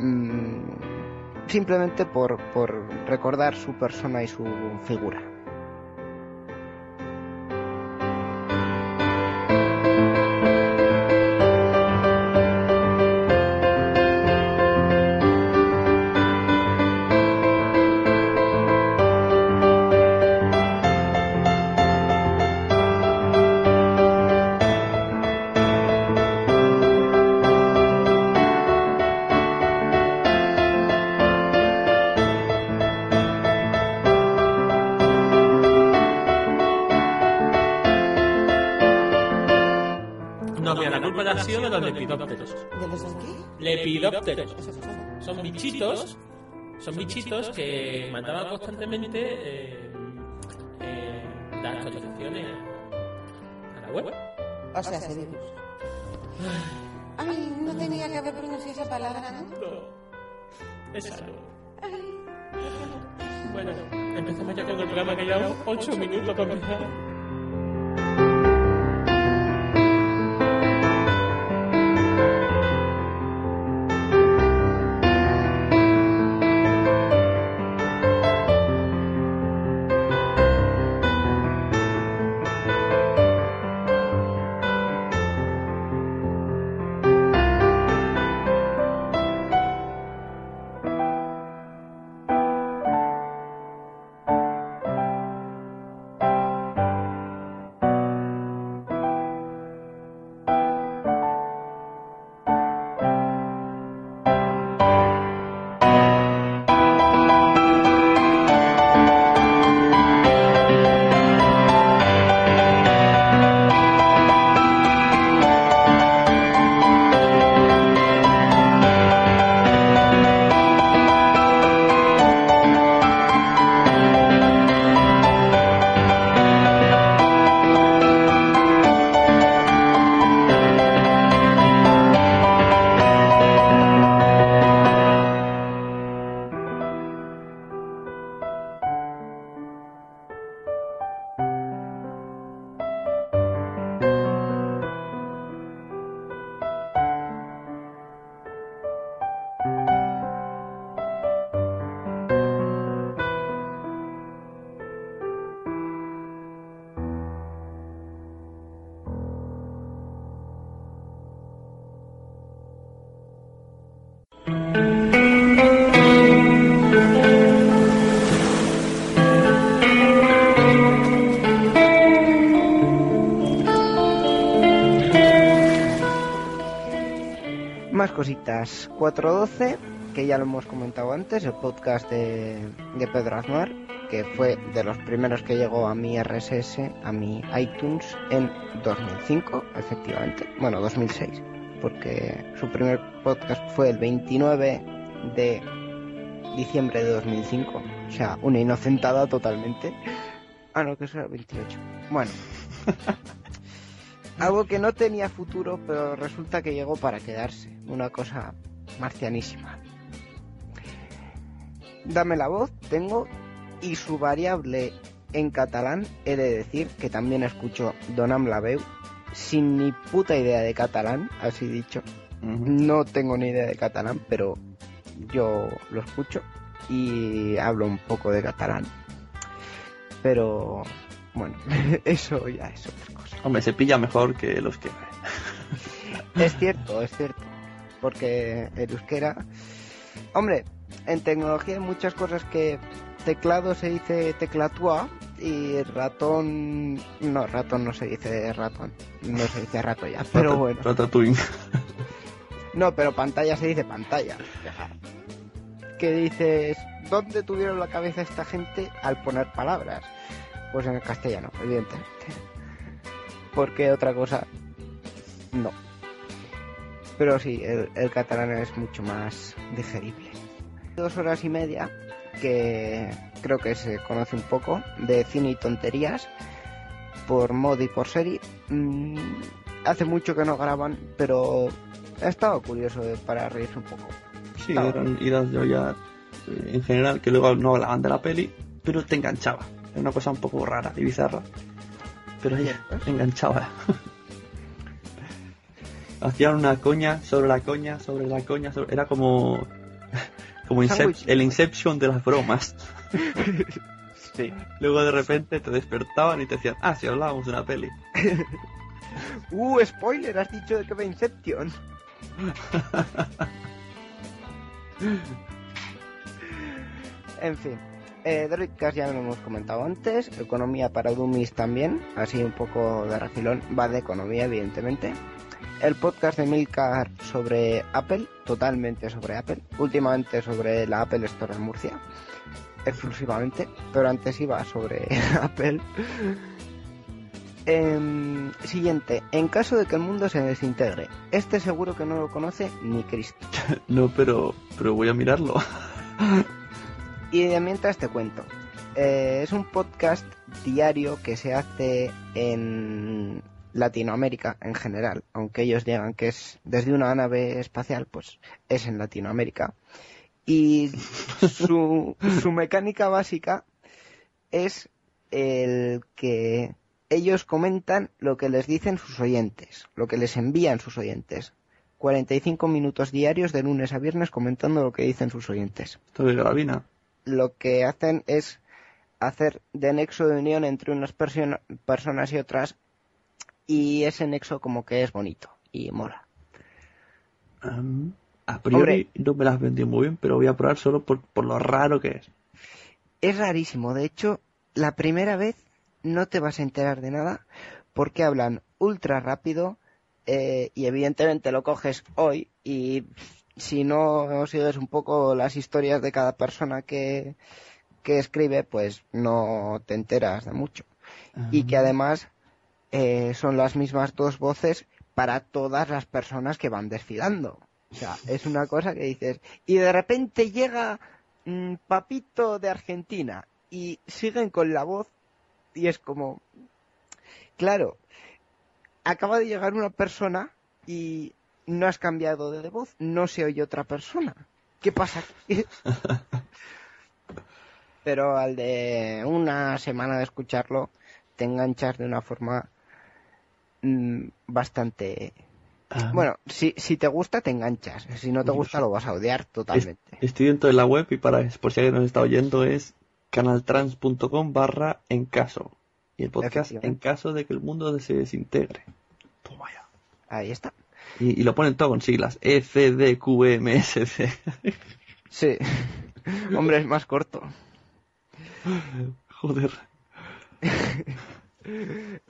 mm, simplemente por, por recordar su persona y su figura. Son bichitos, son bichitos que mandaban constantemente eh, eh, las actualizaciones a la web. O sea, ese virus. Ay, no tenía que haber pronunciado esa palabra, ¿no? No, es algo. Bueno, empezamos ya con el programa que llevamos 8 minutos para empezar. Más cositas. 412, que ya lo hemos comentado antes, el podcast de, de Pedro Aznar, que fue de los primeros que llegó a mi RSS, a mi iTunes, en 2005, efectivamente. Bueno, 2006. porque su primer podcast fue el 29 de diciembre de 2005. O sea, una inocentada totalmente. Ah, no, que eso era el 28. Bueno. Algo que no tenía futuro, pero resulta que llegó para quedarse. Una cosa marcianísima. Dame la voz, tengo, y su variable en catalán, he de decir que también escucho Donam la veu, sin ni puta idea de catalán, así dicho. No tengo ni idea de catalán, pero yo lo escucho y hablo un poco de catalán. Pero bueno, eso ya es otra cosa. Hombre, se pilla mejor que los que... Es cierto, es cierto. Porque el euskera... Hombre, en tecnología hay muchas cosas que teclado se dice teclatúa y ratón... No, ratón no se dice ratón. No se dice rato ya, pero bueno. Ratatouille. No, pero pantalla se dice pantalla. Que dices, ¿dónde tuvieron la cabeza esta gente al poner palabras? Pues en el castellano, evidentemente. Porque otra cosa, no. Pero sí, el, el catalán es mucho más digerible. Dos horas y media, que creo que se conoce un poco, de cine y tonterías, por mod y por serie. Mm, hace mucho que no graban, pero ha estado curioso de- para reírse un poco. Sí, Estaba- eran idas de olla eh, en general, que luego no hablaban de la peli, pero te enganchaba. Era una cosa un poco rara y bizarra. Pero ella enganchaba. Hacían una coña sobre la coña, sobre la coña, sobre- era como, como Incep- el Inception de las bromas. Sí. Luego de repente te despertaban y te decían, ah, si hablábamos de una peli. Uh, spoiler, has dicho de que va Inception. en fin, eh, Droidcast ya lo hemos comentado antes, economía para dummies también, así un poco de refilón, va de economía evidentemente. El podcast de Milcar sobre Apple, totalmente sobre Apple, últimamente sobre la Apple Store en Murcia, exclusivamente, pero antes iba sobre Apple. Em, siguiente, en caso de que el mundo se desintegre, este seguro que no lo conoce ni Cristo. No, pero, pero voy a mirarlo. Y de mientras te cuento. Eh, es un podcast diario que se hace en Latinoamérica en general, aunque ellos digan que es desde una nave espacial, pues es en Latinoamérica. Y su, su mecánica básica es el que ellos comentan lo que les dicen sus oyentes, lo que les envían sus oyentes. 45 minutos diarios de lunes a viernes comentando lo que dicen sus oyentes Esto de Gravina. Lo que hacen es hacer de nexo de unión entre unas persona- personas y otras y ese nexo como que es bonito y mola. A priori no me las vendió muy bien, pero voy a probar solo por, por lo raro que es. Es rarísimo, de hecho, la primera vez no te vas a enterar de nada porque hablan ultra rápido eh, y evidentemente lo coges hoy y si no sigues un poco las historias de cada persona que, que escribe, pues no te enteras de mucho. y que además eh, son las mismas dos voces para todas las personas que van desfilando. O sea, es una cosa que dices, y de repente llega mm, Papito de Argentina y siguen con la voz y es como, claro, acaba de llegar una persona y no has cambiado de voz, no se oye otra persona. ¿Qué pasa? aquí? Pero al de una semana de escucharlo, te enganchas de una forma mm, bastante... Ah, Bueno, si, si te gusta, te enganchas. Si no te gusta, lo vas a odiar totalmente. Estoy dentro de la web y para, por si alguien nos está oyendo es canaltrans.com barra en caso. Y el podcast en caso de que el mundo se desintegre. Toma ya. Ahí está. Y, y lo ponen todo con siglas. E, C, D, Q, E, M, S, C. Sí. Hombre, es más corto. Joder.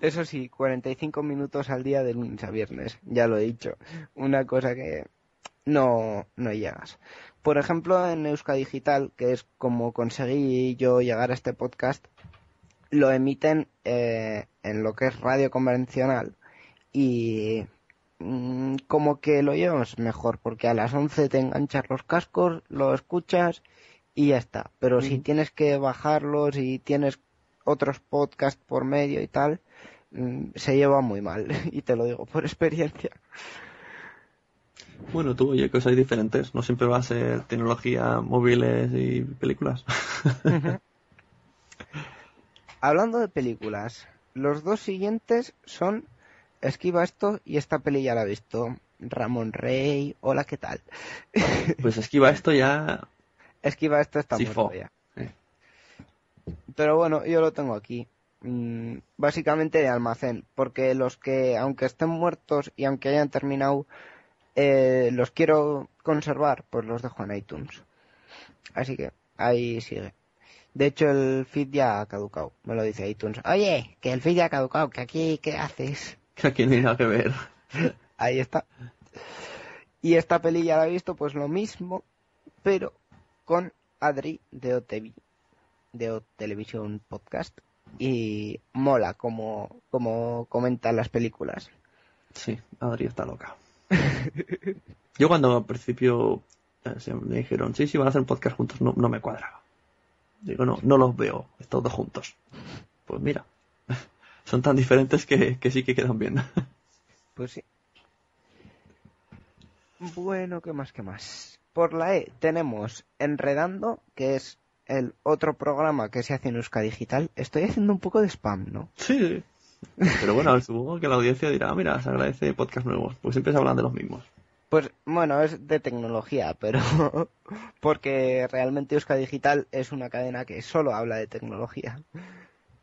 Eso sí, 45 minutos al día de lunes a viernes, ya lo he dicho. Una cosa que no, no llegas. Por ejemplo, en Euska Digital, que es como conseguí yo llegar a este podcast, lo emiten eh, en lo que es radio convencional y mm, como que lo llevas mejor, porque a las 11 te enganchas los cascos, lo escuchas y ya está. Pero si tienes que bajarlos y tienes otros podcasts por medio y tal, mm, se lleva muy mal. Y te lo digo por experiencia. Bueno, tú, oye, cosas diferentes. No siempre va a ser tecnología, móviles y películas. Hablando de películas, los dos siguientes son Esquiva esto y esta peli ya la he visto. Ramón Rey, hola, ¿qué tal? Pues esquiva esto ya. Esquiva esto está Sí, muerto ya. Eh. Pero bueno, yo lo tengo aquí. Mm, básicamente de almacén, porque los que, aunque estén muertos y aunque hayan terminado, eh, los quiero conservar, pues los dejo en iTunes. Así que ahí sigue. De hecho, el feed ya ha caducado, me lo dice iTunes. Oye, que el feed ya ha caducado, que aquí, ¿qué haces? Que aquí no hay nada que ver. Ahí está. Y esta peli ya la he visto, pues lo mismo, pero con Adri de OTV, de O Televisión Podcast. Y mola como, como comentan las películas. Sí, Adri está loca. Yo cuando al principio eh, me dijeron, sí, sí, van a hacer un podcast juntos, no, no me cuadraba. Digo, no, no los veo, estos dos juntos. Pues mira, son tan diferentes que, que sí que quedan bien. Pues sí. Bueno, ¿qué más, qué más? Por la E tenemos Enredando, que es el otro programa que se hace en Euska Digital. Estoy haciendo un poco de spam, ¿no? Sí. Pero bueno, supongo que la audiencia dirá, "Ah, mira, se agradece podcast nuevos. Pues siempre se hablan de los mismos. Pues bueno, es de tecnología, pero porque realmente Euska Digital es una cadena que solo habla de tecnología.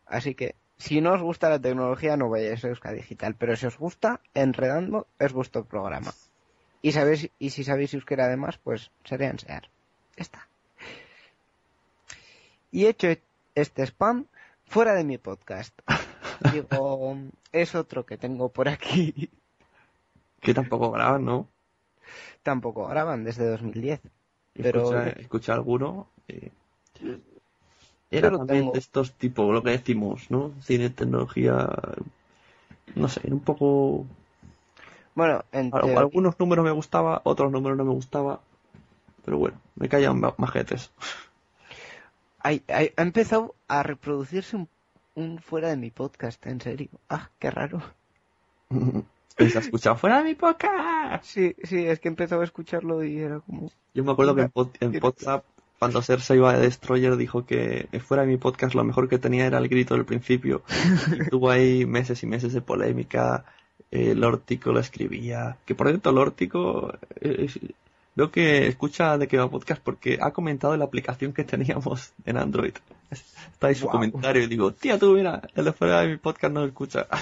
Así que si no os gusta la tecnología no vayáis a Euska Digital, pero si os gusta, Enredando es vuestro programa. Y sabéis y si sabéis euskera además, pues sería enseñar. Ya está. Y hecho este spam fuera de mi podcast. Digo, es otro que tengo por aquí. Que tampoco graban, ¿no? Tampoco graban desde 2010. Pero Escucha, escucha alguno. eh, Era lo también de estos tipos, lo que decimos, ¿no? Cine, tecnología. No sé, era un poco. bueno, en teoría- Algunos números me gustaba, otros números no me gustaba. Pero bueno, me ma- majetes. hay- hay- ha empezado a reproducirse un, un fuera de mi podcast, en serio. Ah, qué raro. Se ha escuchado fuera de mi podcast. Sí, sí, es que empezaba a escucharlo y era como... Yo me acuerdo que en, pod- en WhatsApp, cuando Ser se iba de Destroyer, dijo que fuera de mi podcast lo mejor que tenía era el grito del principio. Y tuvo ahí meses y meses de polémica. Eh, Lórtico lo escribía. Que por cierto, Lórtico, eh, veo que escucha de que va podcast porque ha comentado en la aplicación que teníamos en Android. Está ahí su comentario y digo, tía, tú mira, el de fuera de mi podcast no lo escucha.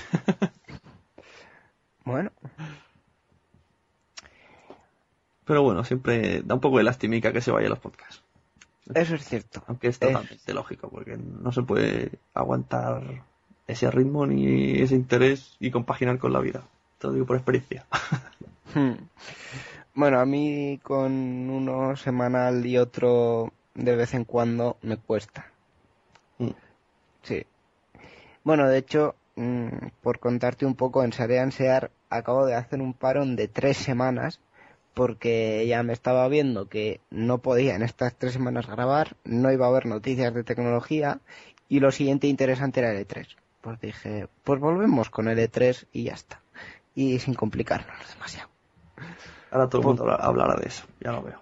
Bueno, Pero bueno, siempre da un poco de lastimica que se vaya los podcasts. Eso es cierto. Aunque es Es- totalmente lógico, porque no se puede aguantar ese ritmo ni ese interés y compaginar con la vida. Te lo digo por experiencia. Hmm. Bueno, a mí con uno semanal y otro de vez en cuando me cuesta. Mm. Sí. Bueno, de hecho, mm, por contarte un poco, en Sarean Sear acabo de hacer un parón de tres semanas porque ya me estaba viendo que no podía en estas tres semanas grabar, no iba a haber noticias de tecnología y lo siguiente interesante era el E3. Pues dije, pues volvemos con el E3 y ya está. Y sin complicarnos demasiado. Ahora todo el mundo habla- hablará de eso, ya lo veo.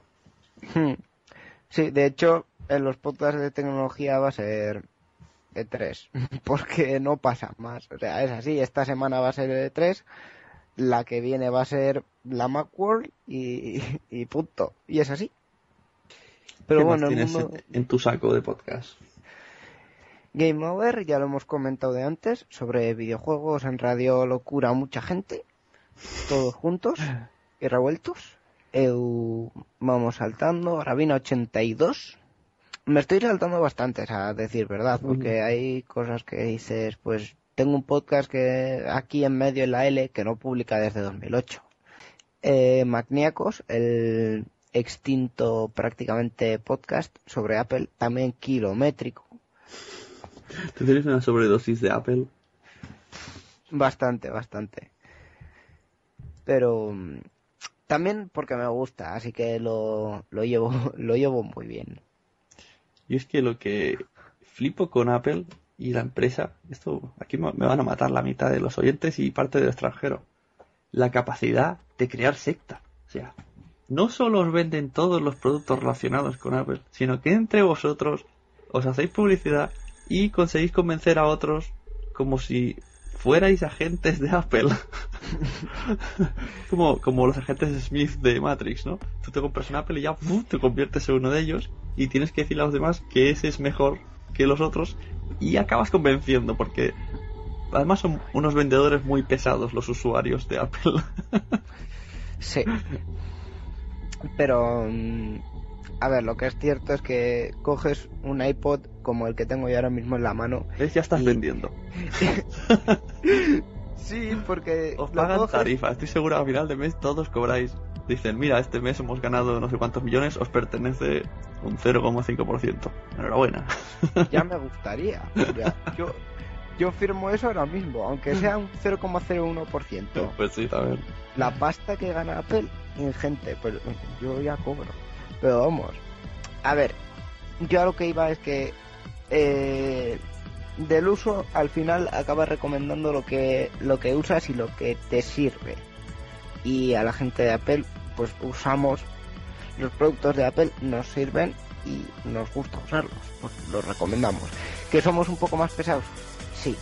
Hmm. Sí, de hecho, en los podcasts de tecnología va a ser E3, porque no pasa más. O sea, es así, esta semana va a ser E3, la que viene va a ser la Macworld y, y punto. Y es así. Pero ¿Qué más bueno, tienes mundo en, en tu saco de podcast? Game Over, ya lo hemos comentado de antes, sobre videojuegos en Radio Locura, mucha gente, todos juntos y revueltos. Eu, vamos saltando, Rabina 82. Me estoy saltando bastantes, a decir verdad, porque hay cosas que dices, pues tengo un podcast que aquí en medio en la L que no publica desde 2008. Eh, Magníacos, el extinto prácticamente podcast sobre Apple, también kilométrico, ¿Te tienes una sobredosis de Apple? Bastante, bastante. Pero también porque me gusta, así que lo, lo llevo, lo llevo muy bien. Y es que lo que flipo con Apple y la empresa, esto aquí me van a matar la mitad de los oyentes y parte del extranjero, la capacidad de crear secta. O sea, no solo os venden todos los productos relacionados con Apple, sino que entre vosotros os hacéis publicidad y conseguís convencer a otros como si fuerais agentes de Apple. como, como los agentes Smith de Matrix, ¿no? Tú te compras un Apple y ya te conviertes en uno de ellos y tienes que decirle a los demás que ese es mejor que los otros y acabas convenciendo porque además son unos vendedores muy pesados los usuarios de Apple. Sí. Pero, mm, a ver, lo que es cierto es que coges un iPod como el que tengo yo ahora mismo en la mano. ¿Ves? Ya estás Y- vendiendo. Sí, porque Os pagan coges- tarifa. Estoy seguro a final de mes todos cobráis. Dicen, mira, este mes hemos ganado no sé cuántos millones, os pertenece un 0,5%. Enhorabuena. Ya me gustaría. Ya, yo, yo firmo eso ahora mismo, aunque sea un 0,01%. Pues sí, también. La pasta que gana Apple, ingente, pero yo ya cobro. Pero vamos, a ver, yo a lo que iba es que eh, del uso al final acabas recomendando lo que, lo que usas y lo que te sirve. Y a la gente de Apple, pues usamos los productos de Apple, nos sirven y nos gusta usarlos, pues los recomendamos. ¿Que somos un poco más pesados? Sí.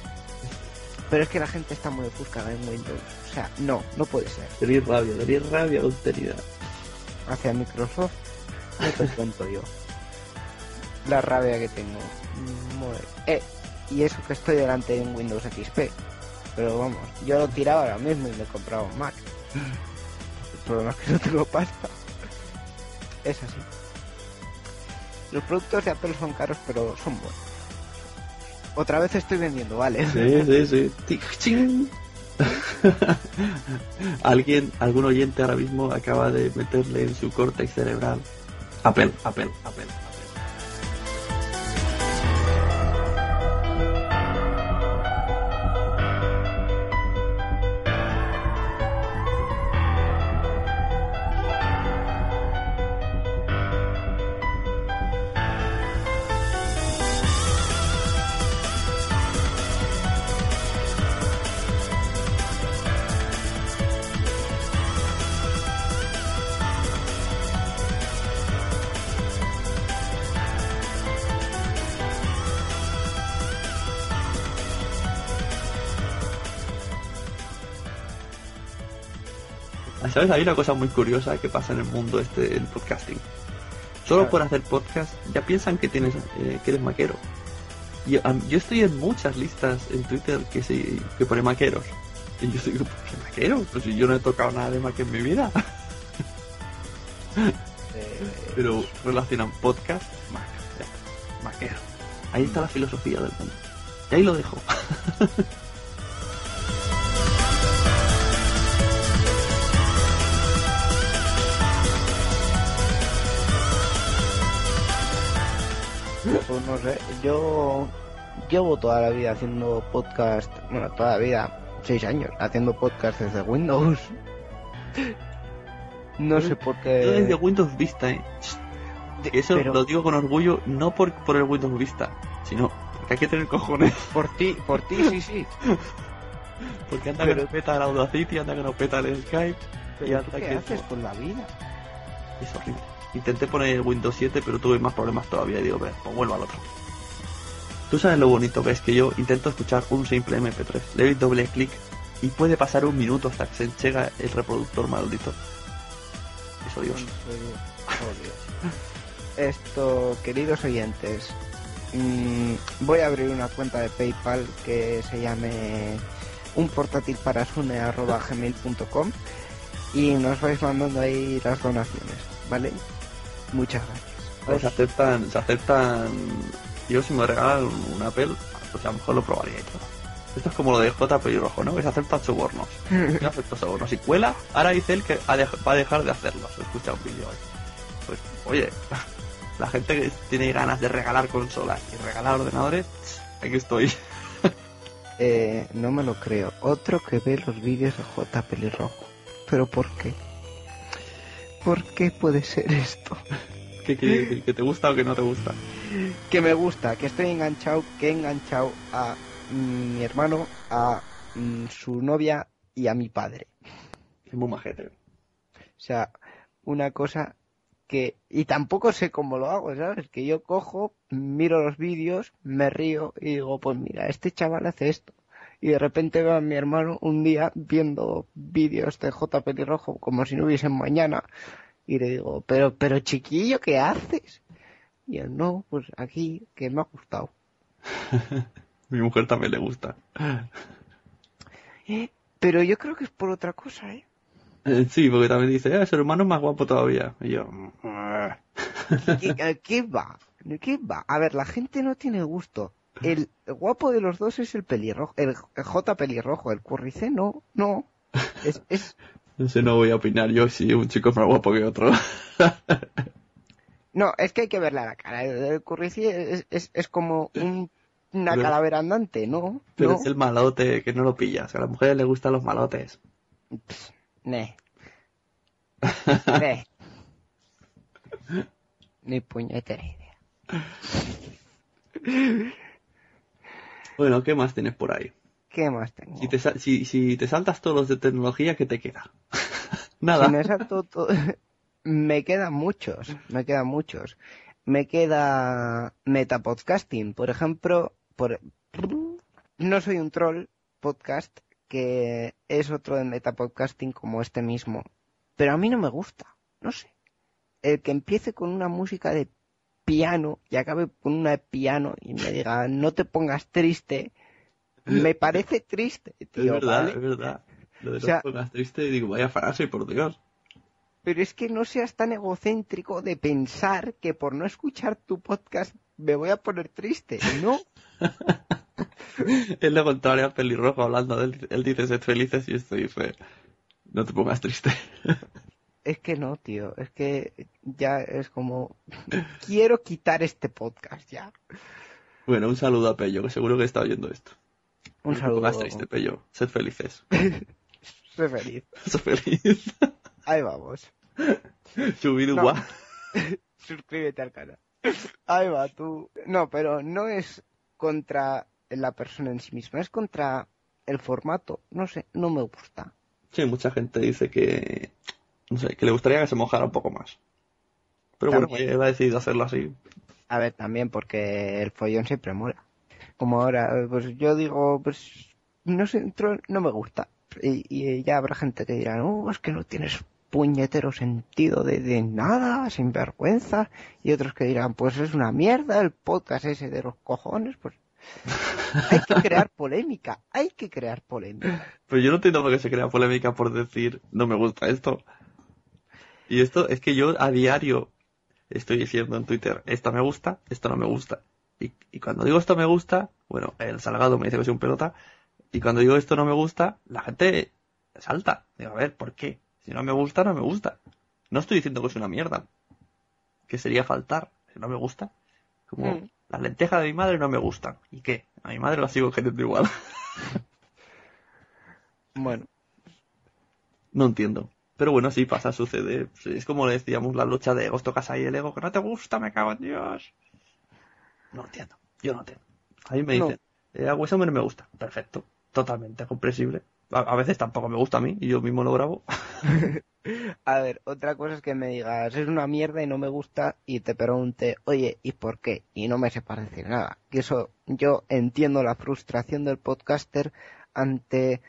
Pero es que la gente está muy ofuscada en Windows. O sea, no, no puede ser. Tenéis rabia, tenéis rabia, austeridad. Hacia Microsoft, no te cuento yo. La rabia que tengo. Eh, y eso que estoy delante de un Windows XP. Pero vamos, yo lo tiraba ahora mismo y me compraba un Mac. El problema es que no tengo pasta. Es así. Los productos de Apple son caros, pero son buenos. Otra vez estoy vendiendo, ¿vale? Sí, sí, sí. Alguien, algún oyente ahora mismo acaba de meterle en su córtex cerebral. Apple, Apple, Apple. ¿Sabes? Hay una cosa muy curiosa que pasa en el mundo este del podcasting. Solo por hacer podcast ya piensan que tienes eh, que eres maquero. Y, am, yo estoy en muchas listas en Twitter que se que pone maqueros. Y yo digo, ¿por qué maquero? Pues si yo no he tocado nada de Mac en mi vida. Eh, Pero relacionan podcast, Maquero. Ahí está la filosofía del mundo. Y ahí lo dejo. Pues no sé, yo llevo toda la vida haciendo podcast, bueno, toda la vida, seis años, haciendo podcast desde Windows. No sé por Yo desde qué. Windows Vista, ¿eh? Eso pero- lo digo con orgullo, no por, por el Windows Vista, sino porque hay que tener cojones. Por ti, por ti, sí, sí. Porque anda que Pero- no peta el Audacity, anda que no peta el Skype. y Pero anda ¿tú que ¿Qué haces con la vida? es horrible. Intenté poner el Windows 7, pero tuve más problemas todavía digo, "Ve, pues vuelvo al otro. Tú sabes lo bonito que es que yo intento escuchar un simple MP3, le doy doble clic y puede pasar un minuto hasta que se enchega el reproductor maldito. Es odioso. Oh. Esto, queridos oyentes, mm, voy a abrir una cuenta de PayPal que se llame un portátil para y nos vais mandando ahí las donaciones, ¿vale? Muchas gracias. Se aceptan, se aceptan. Yo si me regalan un Apple, pues a lo mejor lo probaría y todo. Esto es como lo de J pelirrojo, ¿no? Que se aceptan sobornos. Yo acepto sobornos. Si cuela, ahora dice él que va a dejar de hacerlo. Se escucha un vídeo hoy. Pues, oye, la gente que tiene ganas de regalar consolas y regalar ordenadores, aquí estoy. Eh, no me lo creo. Otro que ve los vídeos de J pelirrojo. ¿Pero por qué? ¿Por qué puede ser esto? ¿Qué quiere decir? ¿Que te gusta o que no te gusta? Que me gusta, que estoy enganchado, que he enganchado a mm, mi hermano, a mm, su novia y a mi padre. Es muy majete. O sea, una cosa que... Y tampoco sé cómo lo hago, ¿sabes? Que yo cojo, miro los vídeos, me río y digo, pues mira, este chaval hace esto. Y de repente veo a mi hermano un día viendo vídeos de J. Pelirrojo como si no hubiesen mañana. Y le digo, pero, pero chiquillo, ¿qué haces? Y él, no, pues aquí, que me ha gustado. Mi mujer también le gusta. Eh, Pero yo creo que es por otra cosa, ¿eh? Eh, Sí, porque también dice, eh, su hermano es más guapo todavía. Y yo. ¿Qué, va? ¿De qué va? A ver, la gente no tiene gusto. El guapo de los dos es el pelirrojo, el J pelirrojo, el currice no, no. Es, es, no sé, no voy a opinar yo si un chico es más guapo que otro. no, es que hay que verle a la cara. El, currice es, es, es como un- una Pero- calavera andante, ¿no? Pero no. es el malote que no lo pillas. A las mujeres les gustan los malotes. Ne. Ne. Ni puñetera idea. Bueno, ¿qué más tienes por ahí? ¿Qué más tengo? Si te, si, si te saltas todos los de tecnología, ¿qué te queda? Nada. Si me salto todo... me quedan muchos, me quedan muchos. Me queda metapodcasting, por ejemplo, por... No soy un troll podcast, que es otro de metapodcasting como este mismo. Pero a mí no me gusta, no sé. El que empiece con una música de piano y acabe con una de piano y me diga, no te pongas triste, me parece triste, es tío, verdad, ¿vale? es verdad. Lo de O sea- no te pongas triste, digo, vaya frase, por Dios. Pero es que no seas tan egocéntrico de pensar que por no escuchar tu podcast me voy a poner triste. No, Es lo contrario al pelirrojo hablando de él. Él dice, sed felices y esto dice, no te pongas triste. es que no, tío. Es que ya es como... Quiero quitar este podcast ya. Bueno, un saludo a Pello, que seguro que está oyendo esto. Un No saludo. pongas triste, Pello. Sed felices. Soy feliz. Sed feliz. Ahí vamos. Chubidua. Suscríbete al canal. Ahí va, tú. No, pero no es contra la persona en sí misma, es contra el formato. No sé, no me gusta. Sí, mucha gente dice que, no sé, que le gustaría que se mojara un poco más. Pero bueno, él ha decidido hacerlo así. A ver, también porque el follón siempre mola. Como ahora, pues yo digo, pues no sé, no me gusta. Y, y ya habrá gente que dirá, no, es que no tienes puñetero sentido de, de nada, sin vergüenza. Y otros que dirán, pues es una mierda el podcast ese de los cojones. Pues hay que crear polémica, hay que crear polémica. Pero yo no entiendo por qué se crea polémica por decir, no me gusta esto. Y esto es que yo a diario estoy diciendo en Twitter, esto me gusta, esto no me gusta. Y, y cuando digo esto me gusta, bueno, el Salgado me dice que soy un pelota. Y cuando digo esto no me gusta, la gente salta. Digo, a ver, ¿por qué? Si no me gusta, no me gusta. No estoy diciendo que es una mierda. Que sería faltar. Si no me gusta. Como, Mm. las lentejas de mi madre no me gustan. ¿Y qué? A mi madre la sigo queriendo igual. Bueno, No entiendo. Pero bueno, sí pasa, sucede. Es como le decíamos la lucha de egos, tocas ahí el ego, que no te gusta, me cago en Dios. No entiendo. Yo no entiendo. A mí me No. dicen, eh, a Wes Hammer me gusta. Perfecto. Totalmente comprensible. A, a veces tampoco me gusta a mí y yo mismo lo grabo. a ver, otra cosa es que me digas, es una mierda y no me gusta, y te pregunte, oye, ¿y por qué? Y no me sepas decir nada. Que eso, yo entiendo la frustración del podcaster ante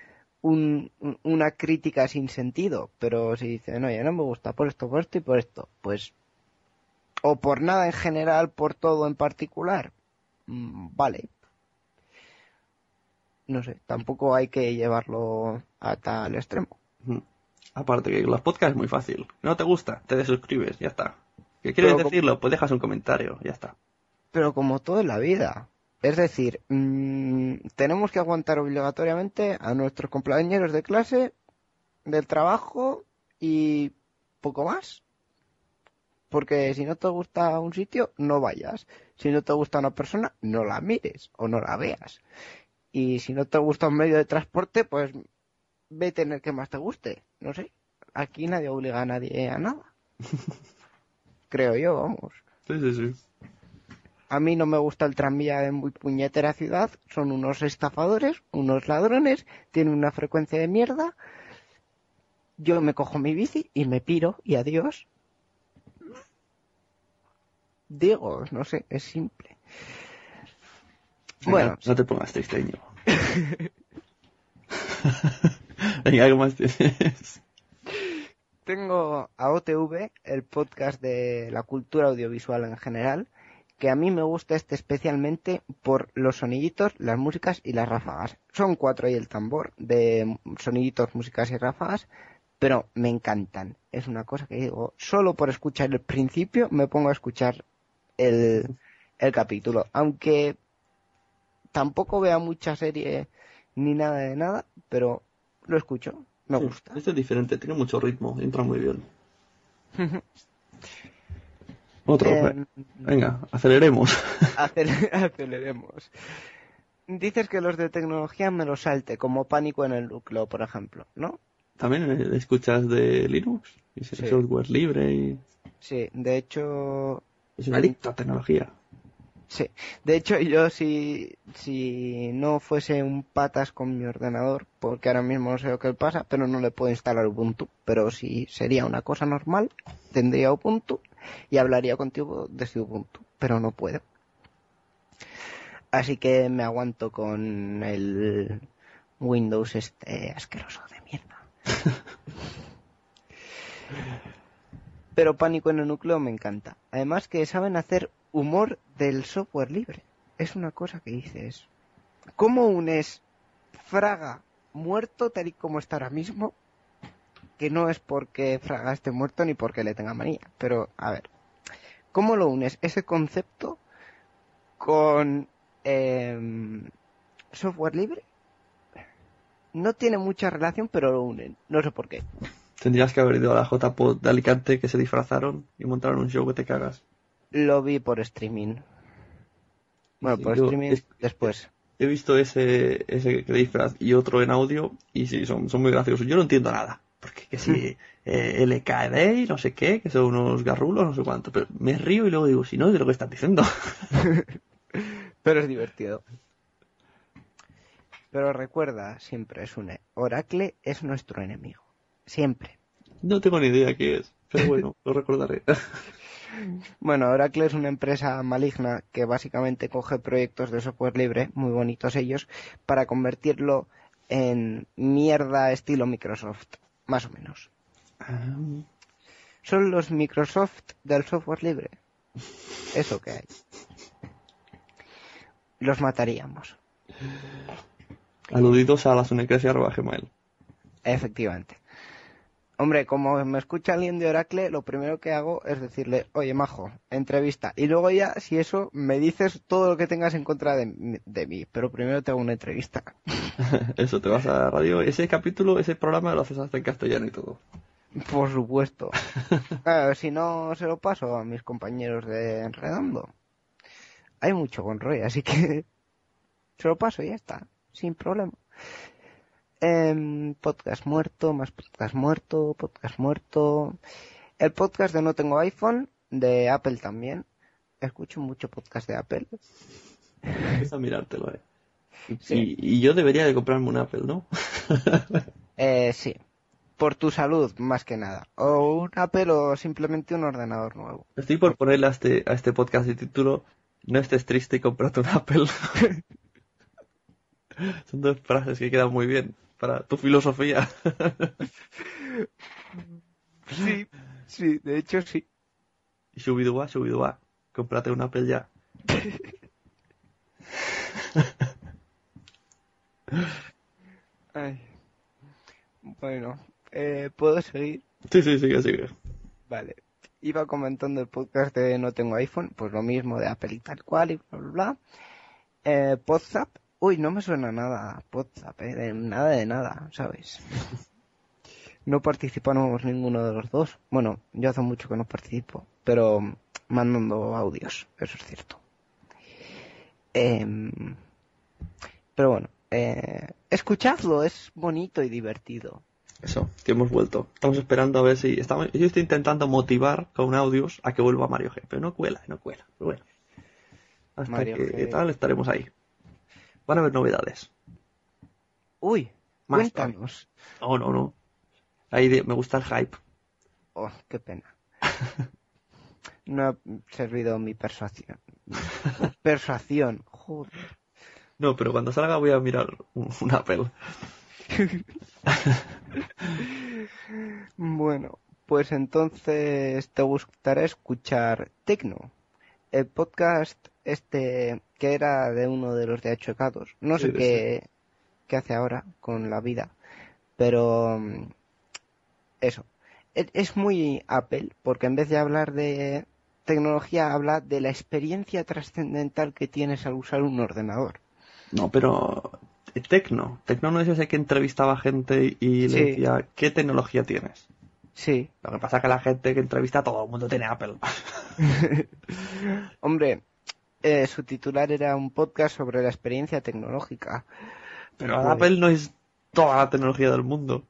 un- un- una crítica sin sentido, pero si dicen, oye, no me gusta por esto, por esto y por esto, pues, o por nada en general, por todo en particular, mm, vale. No sé, tampoco hay que llevarlo a tal extremo. Aparte que los podcasts es muy fácil. ¿No te gusta? Te desuscribes, ya está. ¿Qué quieres Pero como- decirlo? Pues dejas un comentario, ya está. pero como todo en la vida. Es decir, mm, tenemos que aguantar obligatoriamente a nuestros compañeros de clase, del trabajo y poco más. Porque si no te gusta un sitio, no vayas. Si no te gusta una persona, no la mires o no la veas. Y si no te gusta un medio de transporte, pues vete en el que más te guste. No sé. aquí nadie obliga a nadie a nada. Creo yo, vamos. Sí, sí, sí. A mí no me gusta el tranvía de muy puñetera ciudad. Son unos estafadores, unos ladrones, tienen una frecuencia de mierda. Yo me cojo mi bici y me piro y adiós. Digo, no sé, es simple. Bueno, no te pongas triste, Íñigo. Venga, algo más tienes. tengo a OTV, el podcast de la cultura audiovisual en general, que a mí me gusta este especialmente por los soniditos, las músicas y las ráfagas. Son cuatro y el tambor de soniditos, músicas y ráfagas, pero me encantan. Es una cosa que digo, solo por escuchar el principio me pongo a escuchar el, el capítulo. Aunque tampoco vea mucha serie ni nada de nada, pero lo escucho, me Sí, gusta. Este es diferente, tiene mucho ritmo, entra muy bien. Otro, Em, venga, aceleremos. Acel- aceleremos. Dices que los de tecnología me los salte, como pánico en el núcleo, por ejemplo, ¿no? También eh, escuchas de Linux, y Sí. software libre y Sí, de hecho, es un adicto a tecnología. sí. De hecho, yo si, si no fuese un patas con mi ordenador, porque ahora mismo no sé lo que pasa, pero no le puedo instalar Ubuntu. Pero si sería una cosa normal, tendría Ubuntu y hablaría contigo desde Ubuntu, pero no puedo. Así que me aguanto con el Windows este asqueroso de mierda. Pero Pánico en el Núcleo me encanta. Además que saben hacer humor del software libre. Es una cosa que dices. ¿Cómo unes Fraga muerto tal y como está ahora mismo? Que no es porque Fraga esté muerto ni porque le tenga manía. Pero, a ver. ¿Cómo lo unes ese concepto con em, software libre? No tiene mucha relación, pero lo unen. No sé por qué. Tendrías que haber ido a la JPod de Alicante que se disfrazaron y montaron un show que te cagas. Lo vi por streaming. Bueno, Sí, por streaming es- después. He visto ese, ese disfraz y otro en audio y sí, son, son muy graciosos. Yo no entiendo nada. Porque que si eh, LKD y no sé qué, que son unos garrulos, no sé cuánto. Pero me río y luego digo, si no, de lo que están diciendo. Pero es divertido. Pero recuerda, siempre Sune, Oracle es nuestro enemigo. Siempre. no tengo ni idea qué es. Pero bueno, lo recordaré. Bueno, Oracle es una empresa maligna que básicamente coge proyectos de software libre, muy bonitos ellos, para convertirlo en mierda estilo Microsoft, más o menos. Ah, Son los Microsoft del software libre. Eso que hay. Los mataríamos. Aludidos a la sunecracia.gmail. Efectivamente. Hombre, como me escucha alguien de Oracle, lo primero que hago es decirle, oye, majo, entrevista. Y luego ya, si eso, me dices todo lo que tengas en contra de, de mí. Pero primero te hago una entrevista. Eso, te vas a la radio. Ese capítulo, ese programa lo haces hasta en castellano y todo. Por supuesto. Claro, si no, se lo paso a mis compañeros de Redondo. Hay mucho con Roy, así que se lo paso y ya está. Sin problema. Em, podcast muerto, más podcast muerto, podcast muerto. El podcast de No Tengo iPhone, de Apple también. Escucho mucho podcast de Apple. Empieza a mirártelo, eh. Sí. Y, y yo debería de comprarme un Apple, ¿no? Eh, sí. Por tu salud, más que nada. O un Apple o simplemente un ordenador nuevo. Estoy por ponerle a este, a este podcast de título No estés triste y cómprate un Apple. Son dos frases que quedan muy bien para tu filosofía. Sí, sí, de hecho sí. Y subidúa, subidúa. Cómprate un Apple ya. Ay. Bueno, eh, ¿puedo seguir? Sí, sí, sigue, sigue. Vale. Iba comentando el podcast de No Tengo iPhone, pues lo mismo de Apple y tal cual y bla, bla, bla. Eh, Podzap. Uy, no me suena nada Podzap, eh, de nada de nada, ¿sabes? No participamos ninguno de los dos. Bueno, yo hace mucho que no participo, pero mandando audios, eso es cierto. Em, pero bueno, eh, escuchadlo, es bonito y divertido. Eso, que hemos vuelto. Estamos esperando a ver si. Estamos, yo estoy intentando motivar con audios a que vuelva Mario G. Pero no cuela, no cuela. Pero bueno. Hasta Mario que G. tal estaremos ahí. Van a haber novedades. Uy, Más cuéntanos. No, no, no. Ahí de- me gusta el hype. Oh, qué pena. No ha servido mi persuasión. Persuasión, joder. No, pero cuando salga voy a mirar un, un Apple. Bueno, pues entonces te gustará escuchar Tecno, el podcast este que era de uno de los de Achuecados. No sé qué, qué hace ahora con la vida, pero mm, eso. Es, muy Apple, porque en vez de hablar de tecnología, habla de la experiencia trascendental que tienes al usar un ordenador. No, pero eh, Tecno. Tecno no es ese que entrevistaba gente y le Sí. decía, ¿qué tecnología tienes? Sí, Lo que pasa es que la gente que entrevista a todo el mundo tiene Apple. hombre, eh, su titular era un podcast sobre la experiencia tecnológica. Pero Joder. Apple no es toda la tecnología del mundo.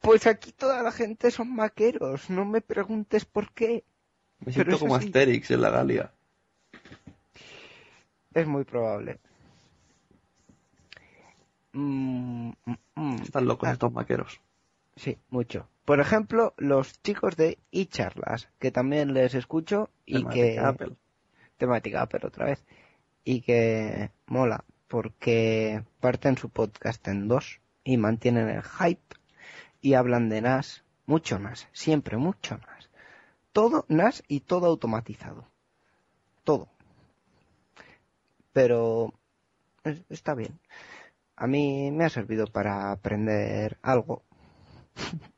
Pues aquí toda la gente son maqueros, no me preguntes por qué. Me Pero siento es como. Asterix en la Galia. Es muy probable. Mm, mm, mm. Están locos Ah, estos maqueros. Sí, mucho. Por ejemplo, los chicos de iCharlas, que también les escucho y que... Apple. Temática Apple otra vez. Y que mola, porque parten su podcast en dos y mantienen el hype y hablan de NAS, mucho NAS, siempre mucho NAS. Todo NAS y todo automatizado. Todo. Pero es- está bien. A mí me ha servido para aprender algo.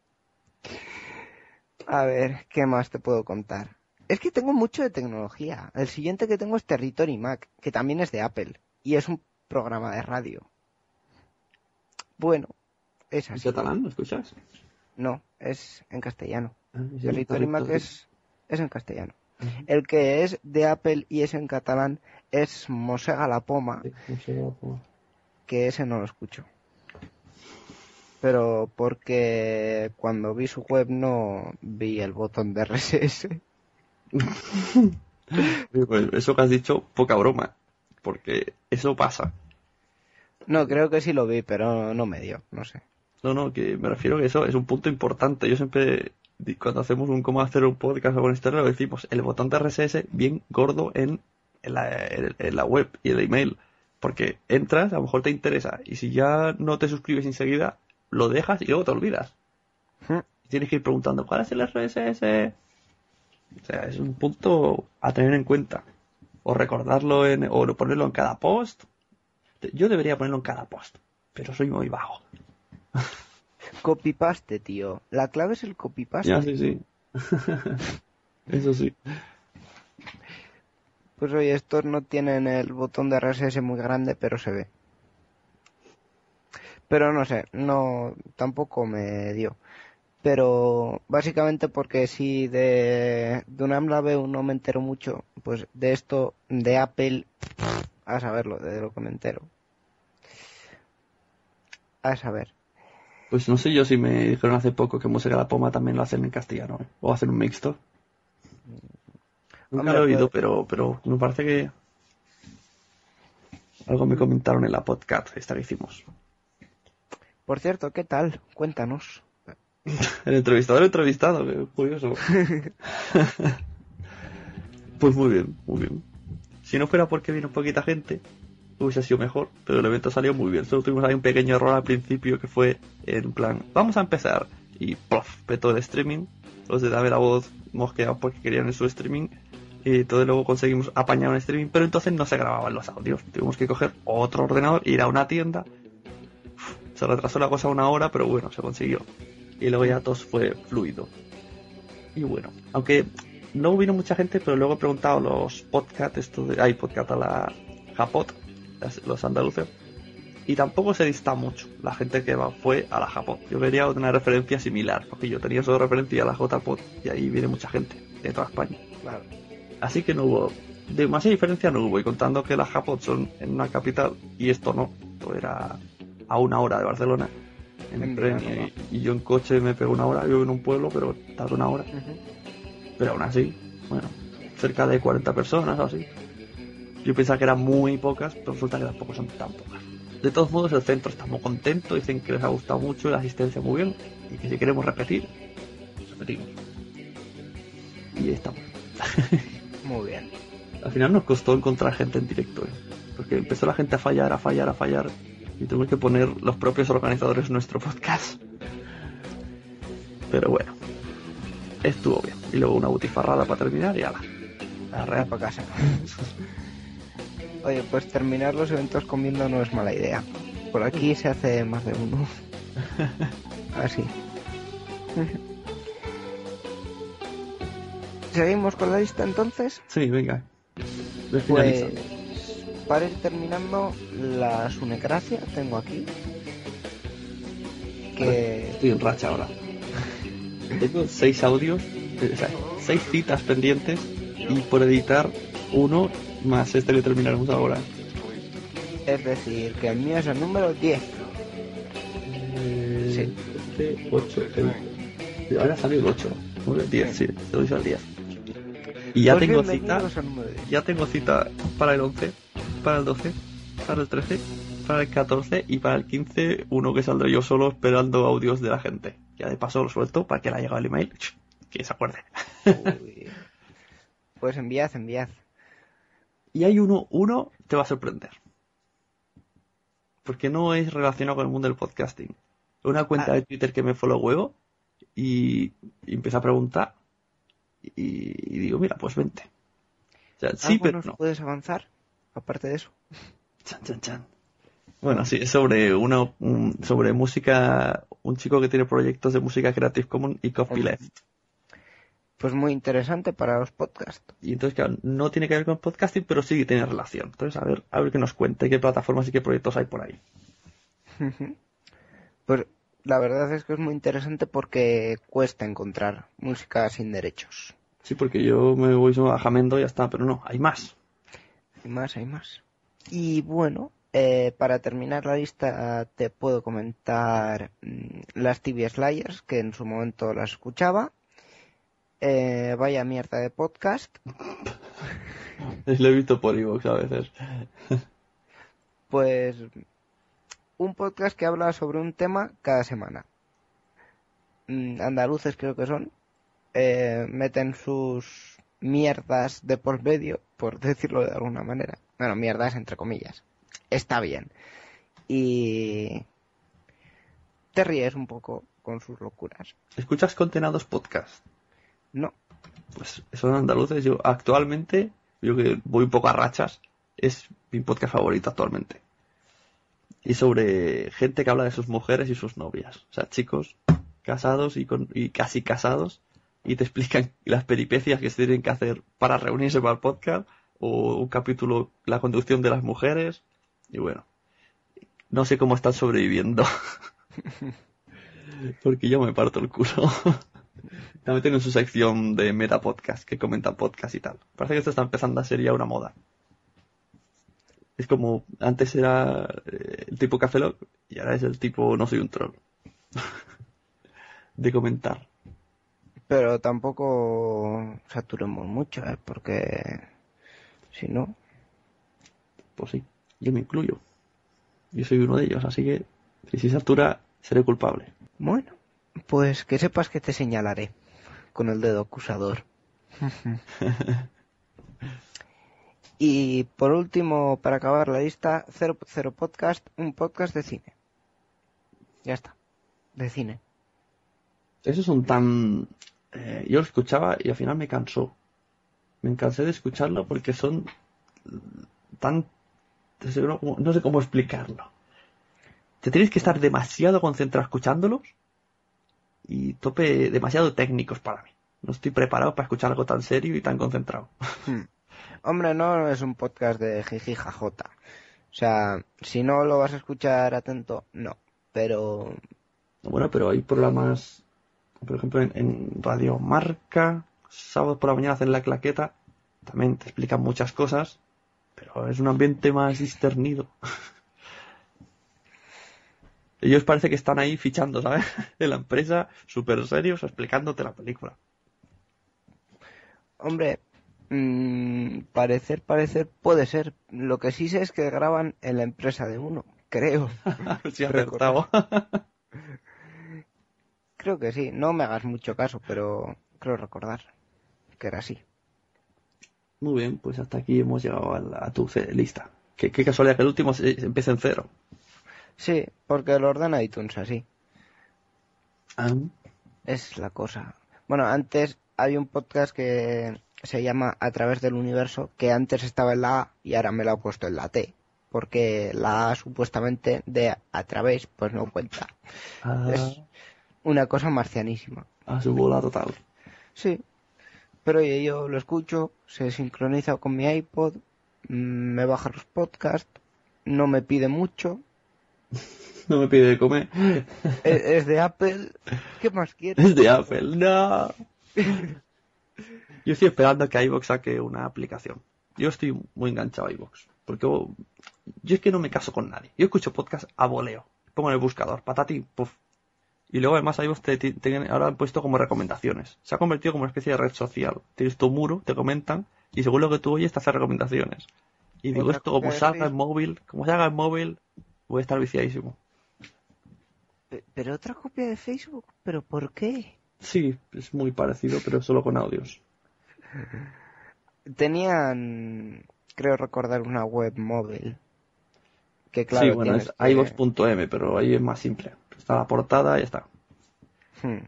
A ver, ¿qué más te puedo contar? Es que tengo mucho de tecnología. El siguiente que tengo es Territory Mac, que también es de Apple. Y es un programa de radio. Bueno, es ¿En así. catalán lo escuchas? No, es en castellano. Ah, Territory Mac es, es en castellano. El que es de Apple y es en catalán es Mosega la Poma, Sí, sé, cómo- que ese no lo escucho. Pero porque cuando vi su web no vi el botón de RSS. Pues eso que has dicho, poca broma. Porque eso pasa. No, creo que sí lo vi, pero no me dio, no sé. No, no, que me refiero que eso es un punto importante. Yo siempre, cuando hacemos un cómo hacer un podcast o con historia, lo decimos, el botón de RSS bien gordo en, en la, en- en la web y el email. Porque entras, a lo mejor te interesa, y si ya no te suscribes enseguida, lo dejas y luego te olvidas. Hmm. Tienes que ir preguntando, ¿cuál es el RSS? O sea, es un punto a tener en cuenta. O recordarlo en, o ponerlo en cada post. Yo debería ponerlo en cada post, pero soy muy vago. Copy-paste, tío. La clave es el copy-paste. Ya, sí, sí. Eso sí. Pues oye, estos no tienen el botón de RSS muy grande, pero se ve. Pero no sé, no, tampoco me dio. Pero básicamente porque si de, de una la veo no me entero mucho, pues de esto, de Apple, a saberlo, de lo que me entero. A saber. Pues no sé yo si me dijeron hace poco que Música la Poma también lo hacen en castellano, ¿eh? O hacen un mixto. Nunca Hombre, lo he oído, pues- pero, pero me parece que algo me comentaron en la podcast esta que hicimos. Por cierto, ¿qué tal? Cuéntanos. El entrevistador entrevistado, qué curioso. pues muy bien, muy bien. Si no fuera porque vino poquita gente, hubiese sido mejor, pero el evento salió muy bien. Solo tuvimos ahí un pequeño error al principio que fue en plan, vamos a empezar. Y ¡plof! petó el streaming. Los de Dame la Voz mosqueados porque querían en su streaming. Y todo luego conseguimos apañar un streaming, pero entonces no se grababan los audios. Tuvimos que coger otro ordenador, ir a una tienda. Uf, Se retrasó la cosa una hora, pero bueno, se consiguió y luego ya todo fue fluido. Y bueno, aunque no vino mucha gente, pero luego he preguntado los podcast, esto de, hay podcast a la Japot, los andaluces, y tampoco se dista mucho la gente que va, fue a la Japot. Yo quería una referencia similar, porque yo tenía solo referencia a la JPOT y ahí viene mucha gente de toda España. Claro. Así que no hubo, demasiada diferencia no hubo, y contando que las Japot son en una capital y esto no, esto era a una hora de Barcelona, en En tren y, y yo en coche me pego una hora, yo vivo en un pueblo, pero tardo una hora. Pero aún así, bueno, cerca de 40 personas o así. Yo pensaba que eran muy pocas, pero resulta que tampoco son tan pocas. De todos modos, el centro está muy contento, dicen que les ha gustado mucho la asistencia muy bien y que si queremos repetir, repetimos. Y ahí estamos. Muy bien. Al final nos costó encontrar gente en directo, ¿eh? porque empezó la gente a fallar, a fallar, a fallar, y tuvimos que poner los propios organizadores nuestro podcast. Pero bueno, estuvo bien. Y luego una butifarrada para terminar y ala. La Arrea para casa. Oye, pues terminar los eventos comiendo no es mala idea. Por aquí se hace más de uno. Así. ¿Seguimos con la lista entonces? Sí, venga. Ve Pues. Para ir terminando la sunecracia tengo aquí que Estoy en racha ahora. Tengo seis audios, eh, o sea, seis citas pendientes y por editar uno más este que terminaremos ahora. es decir que el mío es el número 10 Sí. 8, Ahora salió el 8. 9, 10, sí, te doy al 10. Y ya Pues tengo cita. bienvenidos al número 10. Ya tengo cita para el 11, para el 12, para el 13, para el 14 y para el 15, uno que saldré yo solo esperando audios de la gente. Ya de paso lo suelto para que le haya llegado el email, que se acuerde. Uy. pues enviad enviad Y hay uno, uno te va a sorprender. Porque no es relacionado con el mundo del podcasting. Una cuenta Ah. de Twitter que me follow huevo y, y empieza a preguntar y, y digo, mira, pues vente. O sea, sí, ¿Algo pero no. puedes avanzar aparte de eso Chan, chan, chan. Bueno, sí, es sobre una un- sobre música, un chico que tiene proyectos de música Creative Commons y Copyleft. pues muy interesante para los podcasts Y entonces, claro, no tiene que ver con podcasting, pero sí tiene relación. Entonces, a ver, a ver qué nos cuenta y qué plataformas y qué proyectos hay por ahí. Pues la verdad es que es muy interesante porque cuesta encontrar música sin derechos. Sí, porque yo me voy a Jamendo y ya está, pero no, hay más. Hay más, hay más. Y bueno, eh, para terminar la lista te puedo comentar mm, las TV Slayers, que en su momento las escuchaba. Eh, vaya mierda de podcast. Lo he visto por iVoox a veces. Pues un podcast que habla sobre un tema cada semana. Mm, Andaluces creo que son. Eh, meten sus mierdas de por medio, por decirlo de alguna manera. Bueno, mierdas entre comillas. Está bien. Y te ríes un poco con sus locuras. ¿Escuchas Contenados Podcast? No, Pues son andaluces. Yo actualmente, yo que voy un poco a rachas, es mi podcast favorito actualmente. Y sobre gente que habla de sus mujeres y sus novias. O sea, chicos casados y, con, y casi casados y te explican las peripecias que se tienen que hacer para reunirse para el podcast o un capítulo, la conducción de las mujeres. Y bueno, no sé cómo están sobreviviendo. Porque yo me parto el culo. También tienen su sección de meta podcast que comentan podcast y tal. Parece que esto está empezando a ser ya una moda. Es como antes era eh, el tipo Café Lock y ahora es el tipo no soy un troll. de comentar. Pero tampoco saturemos mucho, ¿eh? porque si no, Pues sí, yo me incluyo. Yo soy uno de ellos, así que si se satura, seré culpable. Bueno, pues que sepas que te señalaré con el dedo acusador. y por último, para acabar la lista, 00 Podcast, un podcast de cine. Ya está, de cine. Esos son tan... eh, yo lo escuchaba y al final me cansó. Me cansé de escucharlo porque son tan... No sé cómo- explicarlo. Te tienes que estar demasiado concentrado escuchándolos y tope demasiado técnicos para mí. No estoy preparado para escuchar algo tan serio y tan concentrado. Hmm. Hombre, no es un podcast de jiji jajota. O sea, si no lo vas a escuchar atento, no. Pero Bueno, pero hay programas, por ejemplo, en, en Radio Marca, sábado por la mañana hacen la claqueta, también te explican muchas cosas, pero es un ambiente más disternido. Ellos parece que están ahí fichando, ¿sabes? En la empresa, súper serios, explicándote la película. Hombre, mm, parecer, parecer puede ser. Lo que sí sé es que graban en la empresa de uno, creo. Sí, acertado. Creo que sí. No me hagas mucho caso, pero creo recordar que era así. Muy bien, pues hasta aquí hemos llegado a, la- a tu lista. Qué, qué casualidad que el último se, se empieza en cero. Sí, porque lo ordena iTunes así. Ah, Es la cosa. Bueno, antes hay un podcast que se llama A través del universo, que antes estaba en la A y ahora me lo ha puesto en la T. Porque la A supuestamente de a través, pues no cuenta. ah, Es una cosa marcianísima. a su bola total. Sí. Pero oye, yo lo escucho, se sincroniza con mi iPod, mm, me baja los podcasts, no me pide mucho, No me pide de comer. es, es de Apple, ¿qué más quieres? Es de Apple, no. Yo estoy esperando que iVoox saque una aplicación. Yo estoy muy enganchado a iVoox. Porque yo, es que no me caso con nadie. Yo escucho podcast a voleo. Pongo en el buscador, patati, puff. Y luego además iVoox te, te- te- ahora han puesto como recomendaciones. Se ha convertido como una especie de red social. Tienes tu muro, te comentan, y según lo que tú oyes te hace recomendaciones. Y digo, esto como de salga en Facebook. móvil, como salga en móvil, voy a estar viciadísimo. Pe- Pero otra copia de Facebook, ¿pero por qué? Sí, es muy parecido, pero solo con audios. Tenían, creo recordar, una web móvil. Que claro, sí, bueno, es que- iVoox.m, pero ahí es más simple. Está la portada y ya está. Hmm.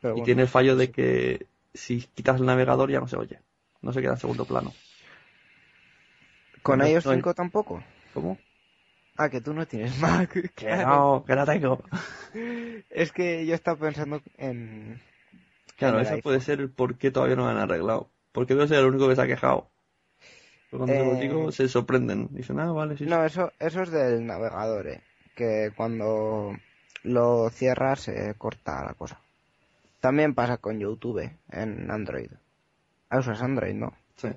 Pero y bueno, tiene el fallo de que si quitas el navegador ya no se oye. No se queda en segundo plano. ¿Con no iOS estoy- 5 tampoco? ¿Cómo? Ah, que tú no tienes Mac. Que claro. no, que no tengo. Es que yo estaba pensando en... Claro, en iPhone. puede ser el por qué todavía no lo han arreglado. Porque debe ser el único que se ha quejado. Pero cuando se lo Eh, digo, se sorprenden. Dicen, ah, vale, sí. sí". No, eso, eso es del navegador, eh, que cuando lo cierras se corta la cosa. También pasa con YouTube en Android. Ah, usas Android, ¿no? Sí.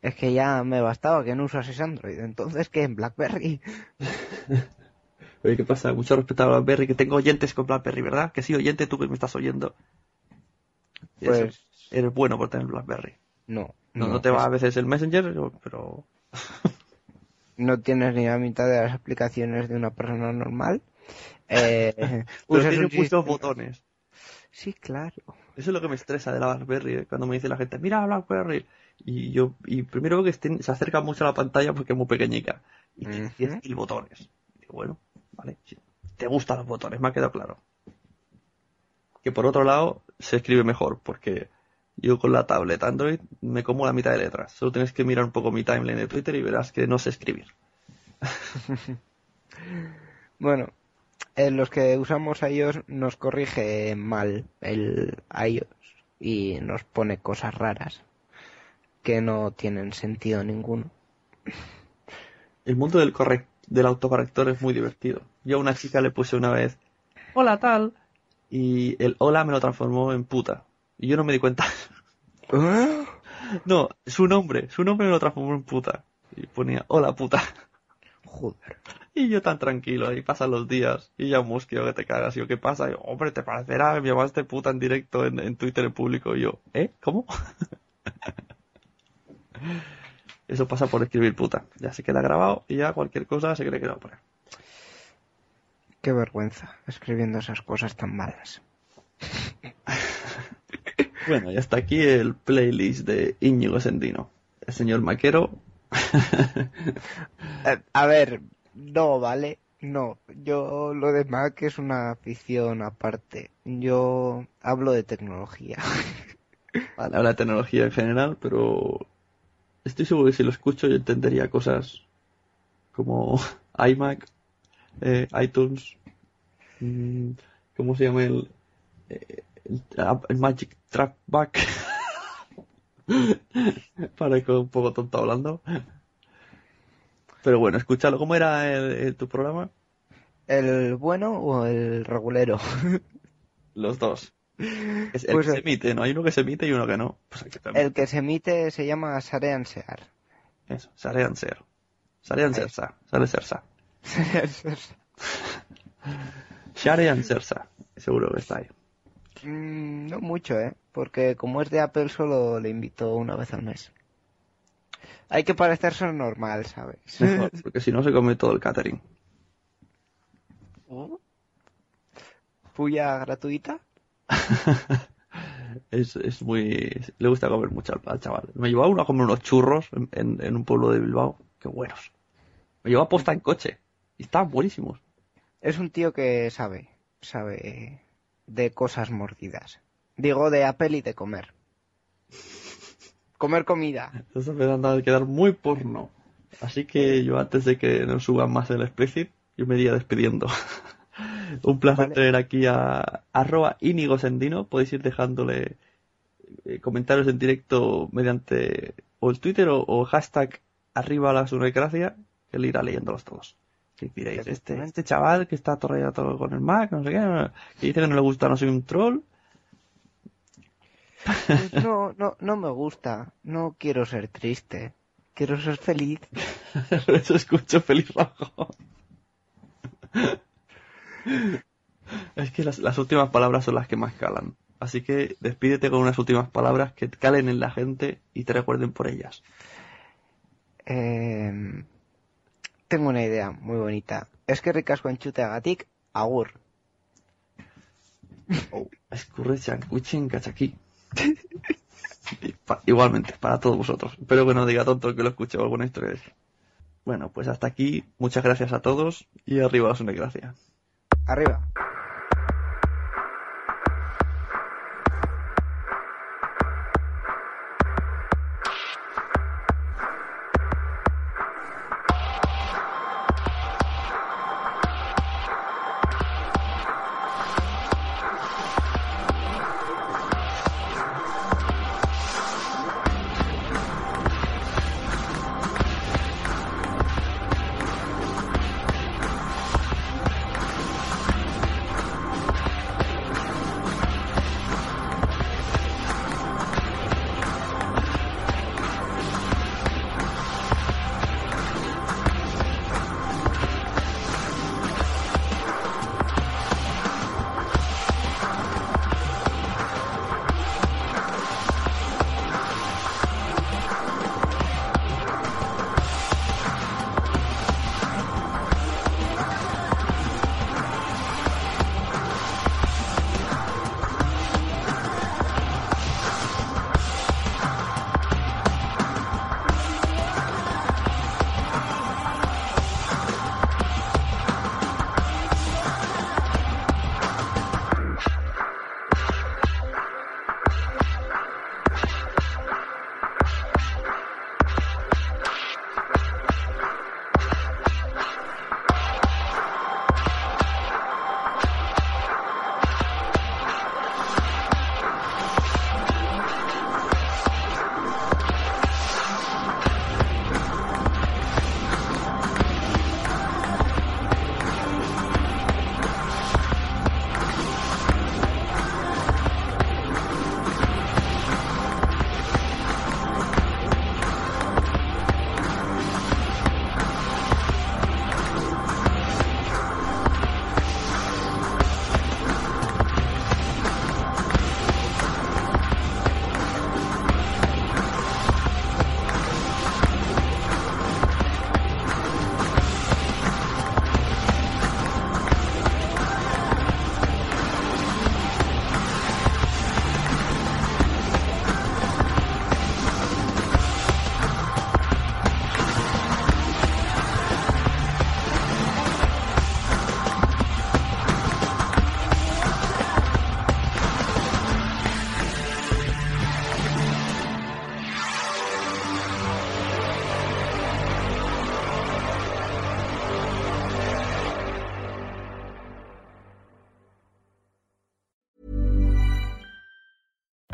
Es que ya me bastaba que no usases Android. Entonces, ¿qué? ¿En BlackBerry? Oye, ¿qué pasa? Mucho respeto a BlackBerry, que tengo oyentes con BlackBerry, ¿verdad? Que sí, oyente, tú que me estás oyendo. Eso, Pues eres bueno por tener BlackBerry. no. No, no te va es- a veces el Messenger, pero... no tienes ni la mitad de las aplicaciones de una persona normal. Eh, usas tiene muchos botones. Sí, claro. Eso es lo que me estresa de la BlackBerry, ¿eh? cuando me dice la gente, mira BlackBerry. Y yo, y primero que estén- se acerca mucho a la pantalla porque es muy pequeñica. Y tiene Ujú. 10.000 botones. Y digo, bueno, vale, sí, te gustan los botones, me ha quedado claro. Que por otro lado, se escribe mejor, porque yo con la tablet Android me como la mitad de letras. Solo tienes que mirar un poco mi timeline de Twitter y verás que no sé escribir. Bueno, en los que usamos iOS nos corrige mal el iOS y nos pone cosas raras que no tienen sentido ninguno. El mundo del, del autocorrector es muy divertido. Yo a una chica le puse una vez, hola tal, y el hola me lo transformó en puta. Y yo no me di cuenta. no, su nombre, su nombre me lo transformó en puta. Y ponía, hola puta. Joder. Y yo tan tranquilo, y pasan los días, y ya musqueo que te cagas. Y yo, ¿qué pasa? Y yo, hombre, ¿te parecerá me llamaste puta en directo en, en Twitter en público? Y yo, ¿eh? ¿Cómo? Eso pasa por escribir puta. Ya se queda grabado y ya cualquier cosa se cree que va a poner. Qué vergüenza escribiendo esas cosas tan malas. Bueno, y hasta aquí el playlist de Íñigo Sendino. El señor Maquero. Eh, a ver, no, ¿vale? No, yo lo de Mac es una afición aparte. Yo hablo de tecnología. Vale, habla de tecnología en general, pero estoy seguro que si lo escucho yo entendería cosas como iMac, eh, iTunes, mm, ¿cómo se llama el, eh, el, el Magic Trackback? Parezco un poco tonto hablando. Pero bueno, escúchalo. ¿Cómo era el- el- tu programa? ¿El bueno o el regulero? Los dos. Es el Pues que se el- emite, ¿no? Hay uno que se emite y uno que no. Pues aquí. El que se emite se llama Sarean Sear. Eso, Sarean Ser. Sarean. Sersa. Sare Sersa. Sersa. Seguro que está ahí. Mm, no mucho, ¿eh? Porque como es de Apple solo le invito una vez al mes. Hay que parecerse normal, ¿sabes? Mejor, porque si no se come todo el catering. Puya gratuita. Es, es muy... Le gusta comer mucho al, al chaval. Me llevaba uno a comer unos churros en, en- en un pueblo de Bilbao. Qué buenos. Me llevaba posta en coche. Y estaban buenísimos. Es un tío que sabe, sabe de cosas mordidas. Digo de Apple y de comer. Comer comida. Esto está empezando a quedar muy porno. Así que yo antes de que nos suban más el explicit, yo me iría despidiendo. Un placer Vale. tener aquí a arroba Íñigo Sendino. Podéis ir dejándole eh, comentarios en directo mediante o el Twitter o, o hashtag arriba la que él irá leyéndolos todos. Que diréis, este, este chaval que está todo con el Mac, no sé qué, que dice que no le gusta, no soy un troll. Pues no, no, no me gusta. No quiero ser triste. Quiero ser feliz. Por eso escucho feliz rojo. Es que las, las últimas palabras son las que más calan. Así que despídete con unas últimas palabras que calen en la gente y te recuerden por ellas. Eh, tengo una idea muy bonita. Es que ricasco enchute agatik, agur. Oh, escurre chancuchen cachaqui. Y pa- Igualmente, para todos vosotros. Espero que no diga tonto que lo escuche alguna historia de. Bueno, pues hasta aquí. Muchas gracias a todos y arriba la gracia. Arriba.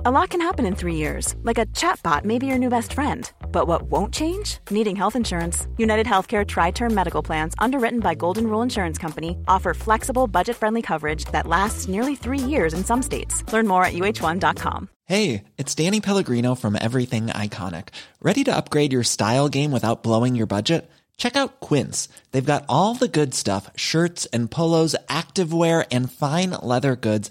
A lot can happen in three years, like a chatbot may be your new best friend. But what won't change? Needing health insurance. United Healthcare Tri Term Medical Plans, underwritten by Golden Rule Insurance Company, offer flexible, budget friendly coverage that lasts nearly three years in some states. Learn more at uh1.com. Hey, it's Danny Pellegrino from Everything Iconic. Ready to upgrade your style game without blowing your budget? Check out Quince. They've got all the good stuff shirts and polos, activewear, and fine leather goods,